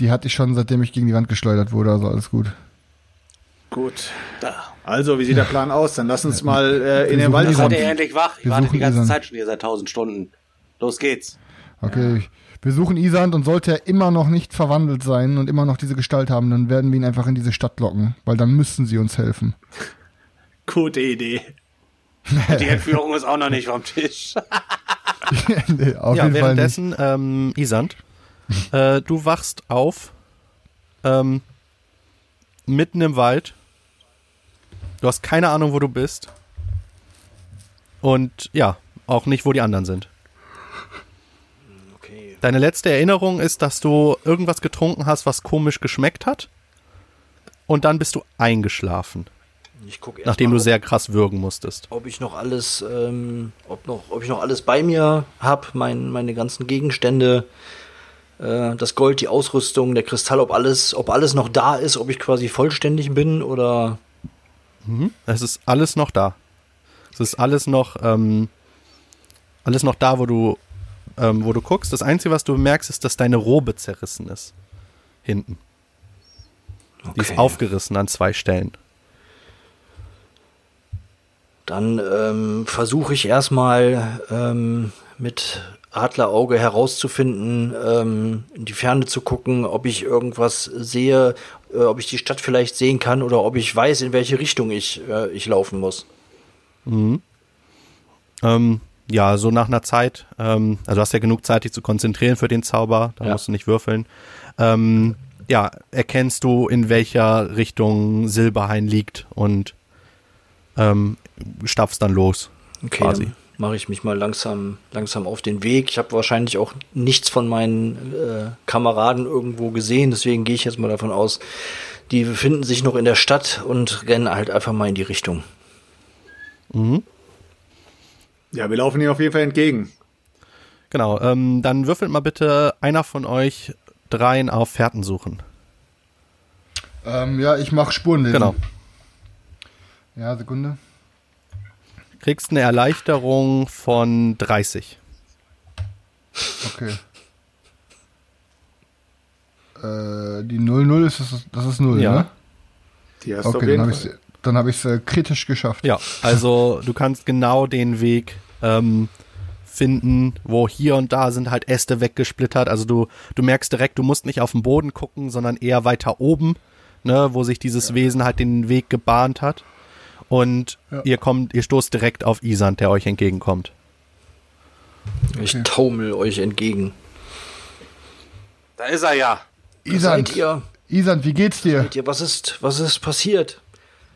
die hatte ich schon seitdem ich gegen die Wand geschleudert wurde, also alles gut.
Gut.
Da.
Also, wie sieht der Plan aus? Dann lass uns mal äh, in den Wald
die
Seid ihr
kommen.
endlich wach? Ich
Wir
warte die ganze
Isan.
Zeit schon hier seit tausend Stunden. Los geht's.
Okay. ich- Wir suchen Isand und sollte er immer noch nicht verwandelt sein und immer noch diese Gestalt haben, dann werden wir ihn einfach in diese Stadt locken, weil dann müssen sie uns helfen.
Gute Idee.
Die [LAUGHS] Entführung ist auch noch nicht vom Tisch. [LAUGHS]
nee, auf
ja,
jeden Fall nicht.
währenddessen, ähm, Isand, [LAUGHS] äh, du wachst auf, ähm, mitten im Wald. Du hast keine Ahnung, wo du bist. Und ja, auch nicht, wo die anderen sind.
Okay.
Deine letzte Erinnerung ist, dass du irgendwas getrunken hast, was komisch geschmeckt hat. Und dann bist du eingeschlafen, Nachdem du sehr krass würgen musstest.
ob ich noch alles, ähm, ob noch, ob ich noch alles bei mir habe, mein, meine ganzen Gegenstände. äh, das Gold, die Ausrüstung, der Kristall, ob alles, ob alles noch da ist, ob ich quasi vollständig bin oder.
Mhm. Es ist alles noch da. Es ist alles noch, ähm, alles noch da, wo du, ähm, wo du guckst. Das Einzige, was du bemerkst, ist, dass deine Robe zerrissen ist. Hinten. Okay. Die ist aufgerissen an zwei Stellen.
Dann ähm, versuche ich erstmal ähm, mit Adlerauge herauszufinden, ähm, in die Ferne zu gucken, ob ich irgendwas sehe, äh, ob ich die Stadt vielleicht sehen kann oder ob ich weiß, in welche Richtung ich, äh, ich laufen muss.
Mhm. Ähm, ja, so nach einer Zeit, ähm, also hast ja genug Zeit, dich zu konzentrieren für den Zauber, da ja. musst du nicht würfeln. Ähm, ja, erkennst du, in welcher Richtung Silberhain liegt und ähm, stapfst dann los.
Okay, quasi. dann mache ich mich mal langsam, langsam auf den Weg. Ich habe wahrscheinlich auch nichts von meinen äh, Kameraden irgendwo gesehen, deswegen gehe ich jetzt mal davon aus, die befinden sich noch in der Stadt und rennen halt einfach mal in die Richtung.
Mhm. Ja, wir laufen ihr auf jeden Fall entgegen.
Genau, ähm, dann würfelt mal bitte einer von euch dreien auf Fährten suchen.
Ähm, ja, ich mache Spurenlesen.
Genau.
Ja, Sekunde.
Kriegst eine Erleichterung von 30.
Okay. Äh, die 00 ist das, das ist 0, ja. ne?
Die hast
okay, dann habe ich dann habe ich es äh, kritisch geschafft.
Ja, also du kannst genau den Weg ähm, finden, wo hier und da sind halt Äste weggesplittert. Also du, du merkst direkt, du musst nicht auf den Boden gucken, sondern eher weiter oben, ne, wo sich dieses ja. Wesen halt den Weg gebahnt hat. Und ja. ihr kommt, ihr stoßt direkt auf Isand, der euch entgegenkommt.
Ich okay. taumel euch entgegen.
Da ist er ja.
Isand, Isand, wie geht's dir?
Ihr? Was ist, was ist passiert?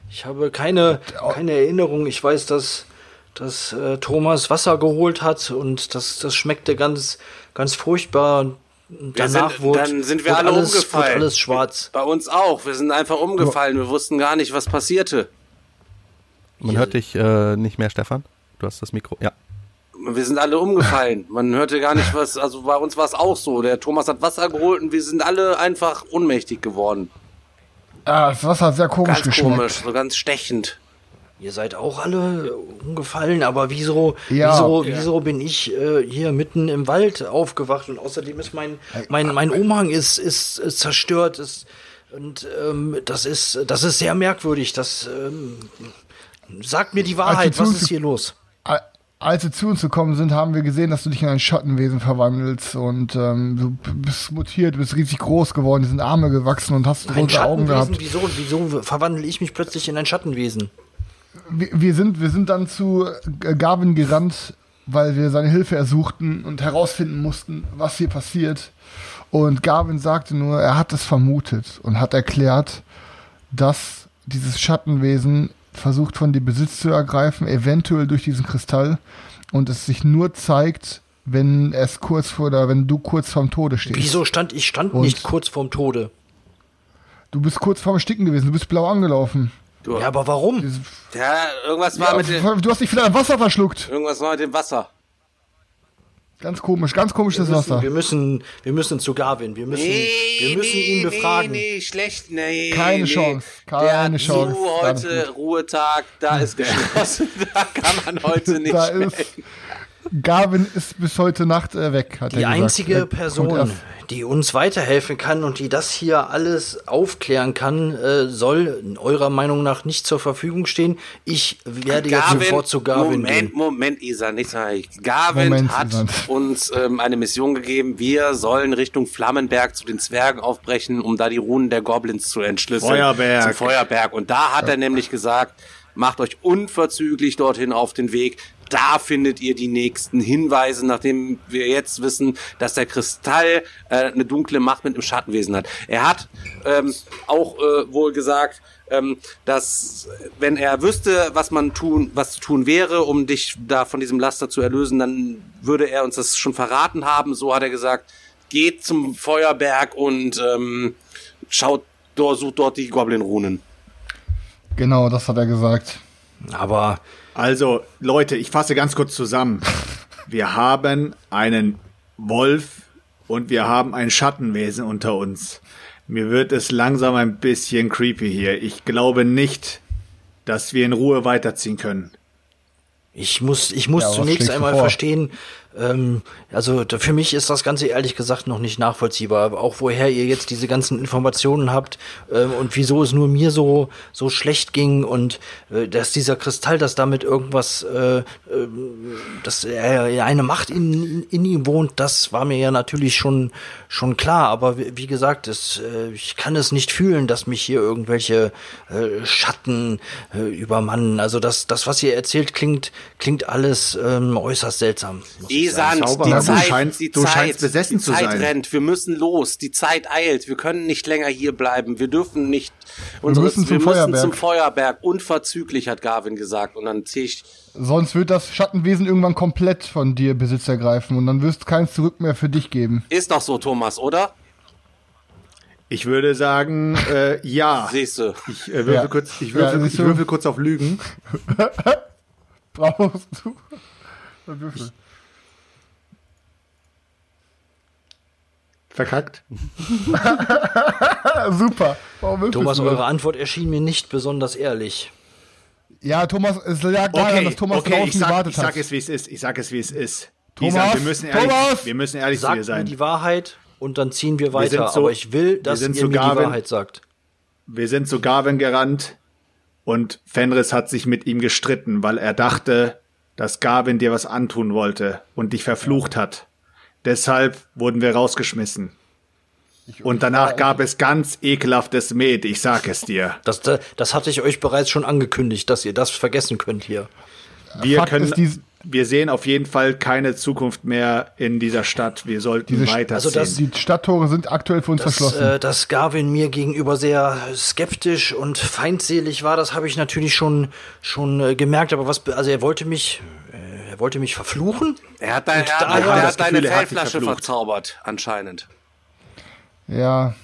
Ich habe keine, keine Erinnerung. Ich weiß, dass, dass äh, Thomas Wasser geholt hat und das, das schmeckte ganz, ganz furchtbar. Und danach
sind,
wurde,
dann sind wir alle alles, umgefallen.
alles schwarz.
Bei uns auch. Wir sind einfach umgefallen. Wir wussten gar nicht, was passierte.
Man hört dich äh, nicht mehr, Stefan. Du hast das Mikro. Ja.
Wir sind alle umgefallen. Man hörte gar nicht [LAUGHS] was. Also bei uns war es auch so. Der Thomas hat Wasser geholt und wir sind alle einfach ohnmächtig geworden.
Ah, das Wasser hat sehr komisch
ganz
geschmeckt.
komisch, so ganz stechend.
Ihr seid auch alle umgefallen, aber wieso, ja, wieso, ja. wieso bin ich äh, hier mitten im Wald aufgewacht und außerdem ist mein, mein, mein Umhang ist, ist, ist zerstört ist, und ähm, das ist, das ist sehr merkwürdig. Das ähm, sagt mir die Wahrheit. Was ist hier los?
als wir zu uns gekommen sind, haben wir gesehen, dass du dich in ein Schattenwesen verwandelst und ähm, du bist mutiert, bist riesig groß geworden, die sind Arme gewachsen und hast rote Augen gehabt.
Wieso, wieso verwandle ich mich plötzlich in ein Schattenwesen?
Wir, wir, sind, wir sind dann zu äh, Gavin gerannt, weil wir seine Hilfe ersuchten und herausfinden mussten, was hier passiert. Und Gavin sagte nur, er hat es vermutet und hat erklärt, dass dieses Schattenwesen versucht von dir Besitz zu ergreifen, eventuell durch diesen Kristall und es sich nur zeigt, wenn es kurz vor oder wenn du kurz vorm Tode stehst.
Wieso stand ich stand und nicht kurz vorm Tode?
Du bist kurz vorm Sticken gewesen, du bist blau angelaufen.
Du, ja, aber warum?
Ja, irgendwas war ja, mit
dem. Du hast dich vielleicht Wasser verschluckt.
Irgendwas war mit dem Wasser.
Ganz komisch, ganz komisches
wir müssen,
Wasser.
Wir müssen, wir müssen zu Garvin. Wir müssen, nee, wir müssen nee, ihn befragen.
Nee, nee, schlecht, nee.
Keine Chance, keine
der
Chance.
So heute Ruhetag, da ist [LAUGHS] geschlossen, [LAUGHS] da kann man heute nicht da ist,
Garvin ist bis heute Nacht äh, weg, hat
die
er
gesagt. Die einzige Person, die uns weiterhelfen kann und die das hier alles aufklären kann, äh, soll eurer Meinung nach nicht zur Verfügung stehen. Ich werde Garvin, jetzt sofort zu Garvin
Moment,
gehen.
Moment, Isa, nicht ich. Garvin Moment, hat Isan. uns ähm, eine Mission gegeben. Wir sollen Richtung Flammenberg zu den Zwergen aufbrechen, um da die Runen der Goblins zu entschlüsseln.
Feuerberg.
Zum Feuerberg. Und da hat ja. er nämlich gesagt, macht euch unverzüglich dorthin auf den Weg da findet ihr die nächsten Hinweise, nachdem wir jetzt wissen, dass der Kristall äh, eine dunkle Macht mit dem Schattenwesen hat. Er hat ähm, auch äh, wohl gesagt, ähm, dass wenn er wüsste, was man tun, was zu tun wäre, um dich da von diesem Laster zu erlösen, dann würde er uns das schon verraten haben. So hat er gesagt, geht zum Feuerberg und ähm, schaut dort, sucht dort die Goblin-Runen.
Genau, das hat er gesagt.
Aber
also, Leute, ich fasse ganz kurz zusammen. Wir haben einen Wolf und wir haben ein Schattenwesen unter uns. Mir wird es langsam ein bisschen creepy hier. Ich glaube nicht, dass wir in Ruhe weiterziehen können.
Ich muss, ich muss
Ja,
zunächst einmal
vor?
verstehen, ähm, also für mich ist das Ganze ehrlich gesagt noch nicht nachvollziehbar, auch woher ihr jetzt diese ganzen Informationen habt ähm, und wieso es nur mir so so schlecht ging und äh, dass dieser Kristall, dass damit irgendwas, äh, ähm, dass eine Macht in, in ihm wohnt, das war mir ja natürlich schon schon klar, aber wie, gesagt, es, äh, ich kann es nicht fühlen, dass mich hier irgendwelche äh, Schatten äh, übermannen. Also das das was ihr erzählt klingt klingt alles ähm, äußerst seltsam. ich
Isand,
Zauberer,
die
du
Zeit,
scheinst-
die
du
Zeit,
scheinst besessen
die
zu
Zeit
sein.
rennt. Wir müssen los. Die Zeit eilt. Wir können nicht länger hier bleiben. Wir dürfen nicht. Unseres,
müssen zum
wir müssen
Feuerberg.
zum Feuerberg. Unverzüglich, hat Garvin gesagt. Und dann zähle ich.
Sonst wird das Schattenwesen irgendwann komplett von dir Besitz ergreifen und dann wirst du kein Zurück mehr für dich geben.
Ist doch so, Thomas, oder?
Ich würde sagen, äh, ja. [LAUGHS]
Siehst du.
Ich äh, würfel,
Ja.
kurz, ich,
Ja,
würfel,
siehst
ich würfel kurz auf Lügen. [LAUGHS]
Brauchst du? Dann
Verkackt. [LAUGHS]
Super.
Thomas, eure Antwort erschien mir nicht besonders ehrlich.
Ja, Thomas, es lag daran,
Okay,
dass Thomas
okay,
draußen
ich sag,
gewartet
ich sag
hat.
es, wie es ist. Ich sag es, wie es ist.
Thomas,
Isan, wir müssen ehrlich,
Thomas!
wir müssen ehrlich zu dir
mir
sein.
die Wahrheit und dann ziehen wir weiter.
sind so-
aber ich will, dass
wir sind
ihr
zu
mir die. Wahrheit sagt.
Wir sind zu Garvin gerannt und Fenris hat sich mit ihm gestritten, weil er dachte, dass Garvin dir was antun wollte und dich verflucht hat. Deshalb wurden wir rausgeschmissen. Und danach gab es ganz ekelhaftes Met, ich sag es dir.
Das, das, hatte ich euch bereits schon angekündigt, dass ihr das vergessen könnt hier.
Wir
Fakt
können,
ist, dies-
wir sehen auf jeden Fall keine Zukunft mehr in dieser Stadt. Wir sollten
Diese-
weiterziehen.
also das-
Die Stadttore sind aktuell für uns
Dass,
verschlossen.
äh, dass Garvin mir gegenüber sehr skeptisch und feindselig war, das habe ich natürlich schon, schon äh, gemerkt. Aber was, also er wollte mich, äh, er wollte mich verfluchen?
Er hat, dein, er, er hat
das
deine
er hat
Fellflasche
verflucht.
verzaubert, anscheinend.
ja.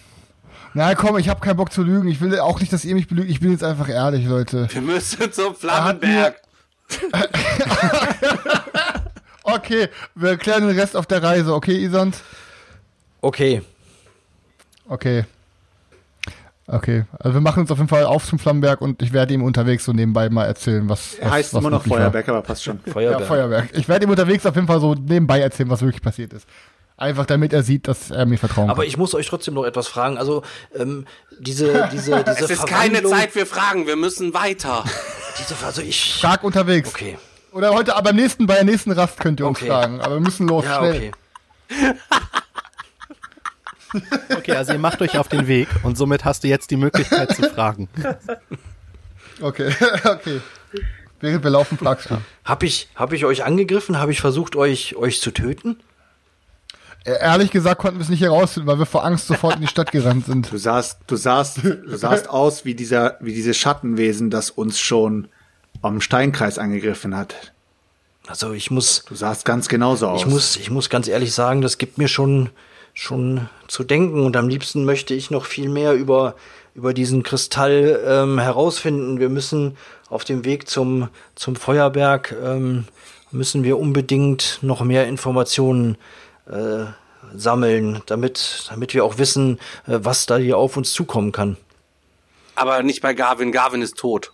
Na komm, ich habe keinen Bock zu lügen. Ich will auch nicht, dass ihr mich belügt. Ich bin jetzt einfach ehrlich, Leute.
Wir müssen zum Flammenberg. [LAUGHS]
Okay, wir klären den Rest auf der Reise. Okay, Isand?
Okay.
Okay. Okay, also wir machen uns auf jeden Fall auf zum Flammenberg und ich werde ihm unterwegs so nebenbei mal erzählen, was.
er
was,
heißt
was
immer noch
wirklich war.
Aber passt schon.
Feuerberg. [LAUGHS]
Ja, Feuerwerk. Ich werde ihm unterwegs auf jeden Fall so nebenbei erzählen, was wirklich passiert ist. Einfach damit er sieht, dass er mir vertrauen
Aber
kann.
ich muss euch trotzdem noch etwas fragen. Also ähm, diese, [LAUGHS] diese, diese
Es ist keine Zeit für Fragen. Wir müssen weiter.
Diese, also ich.
Frag unterwegs.
Okay.
Oder heute, aber beim nächsten, bei der nächsten Rast könnt ihr uns
Okay.
fragen. Aber wir müssen los,
Ja,
schnell.
okay. [LAUGHS]
Okay, also ihr macht euch auf den Weg und somit hast du jetzt die Möglichkeit zu fragen. [LAUGHS]
Okay, [LAUGHS] okay. Während wir laufen, fragst du.
Hab ich, hab ich euch angegriffen? Habe ich versucht, euch, euch zu töten?
Äh, Ehrlich gesagt konnten wir es nicht herausfinden, weil wir vor Angst sofort in die Stadt gerannt sind.
Du sahst, du sahst, du sahst aus wie dieser, wie dieses Schattenwesen, das uns schon am Steinkreis angegriffen hat.
Also ich muss,
Du sahst ganz genauso aus.
ich muss, ich muss ganz ehrlich sagen, das gibt mir schon, schon zu denken und am liebsten möchte ich noch viel mehr über, über diesen Kristall ähm, herausfinden. Wir müssen auf dem Weg zum, zum Feuerberg ähm, müssen wir unbedingt noch mehr Informationen äh, sammeln, damit, damit wir auch wissen, äh, was da hier auf uns zukommen kann.
Aber nicht bei Garvin. Garvin ist tot.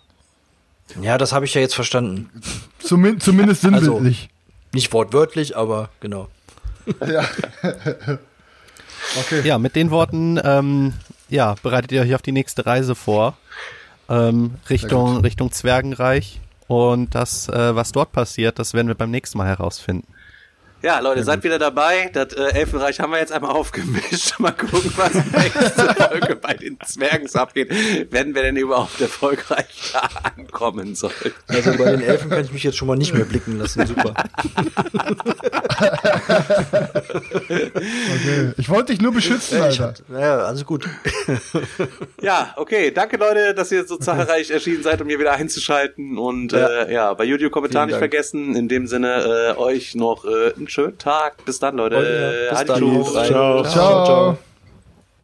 Ja, das habe ich ja jetzt verstanden.
Zumin zumindest [LAUGHS]
Also-
sinnbildlich.
Nicht wortwörtlich, aber genau. [LAUGHS] [LAUGHS]
okay.
Ja, mit den Worten, ähm, ja, bereitet ihr euch auf die nächste Reise vor. Ähm, Richtung, Richtung Zwergenreich. Und das, äh, was dort passiert, das werden wir beim nächsten Mal herausfinden.
Ja, Leute, seid wieder dabei. Das äh, Elfenreich haben wir jetzt einmal [LAUGHS] aufgemischt. Mal gucken, was [LAUGHS] nächste Folge bei den Zwergen so abgeht. Wenn wir denn überhaupt erfolgreich da ankommen sollen.
Also bei den Elfen kann ich mich jetzt schon mal nicht mehr blicken lassen. Super. [LAUGHS]
okay. Ich wollte dich nur beschützen, Alter.
Ja, alles gut.
Ja, okay. Danke, Leute, dass ihr so zahlreich erschienen seid, um hier wieder einzuschalten. Und äh, ja, bei YouTube Kommentar
Vielen
nicht vergessen. In dem Sinne, äh, euch noch äh, einen schönen Tag. Bis dann, Leute.
Bis
Adi,
dann. rein.
Ciao.
Ciao.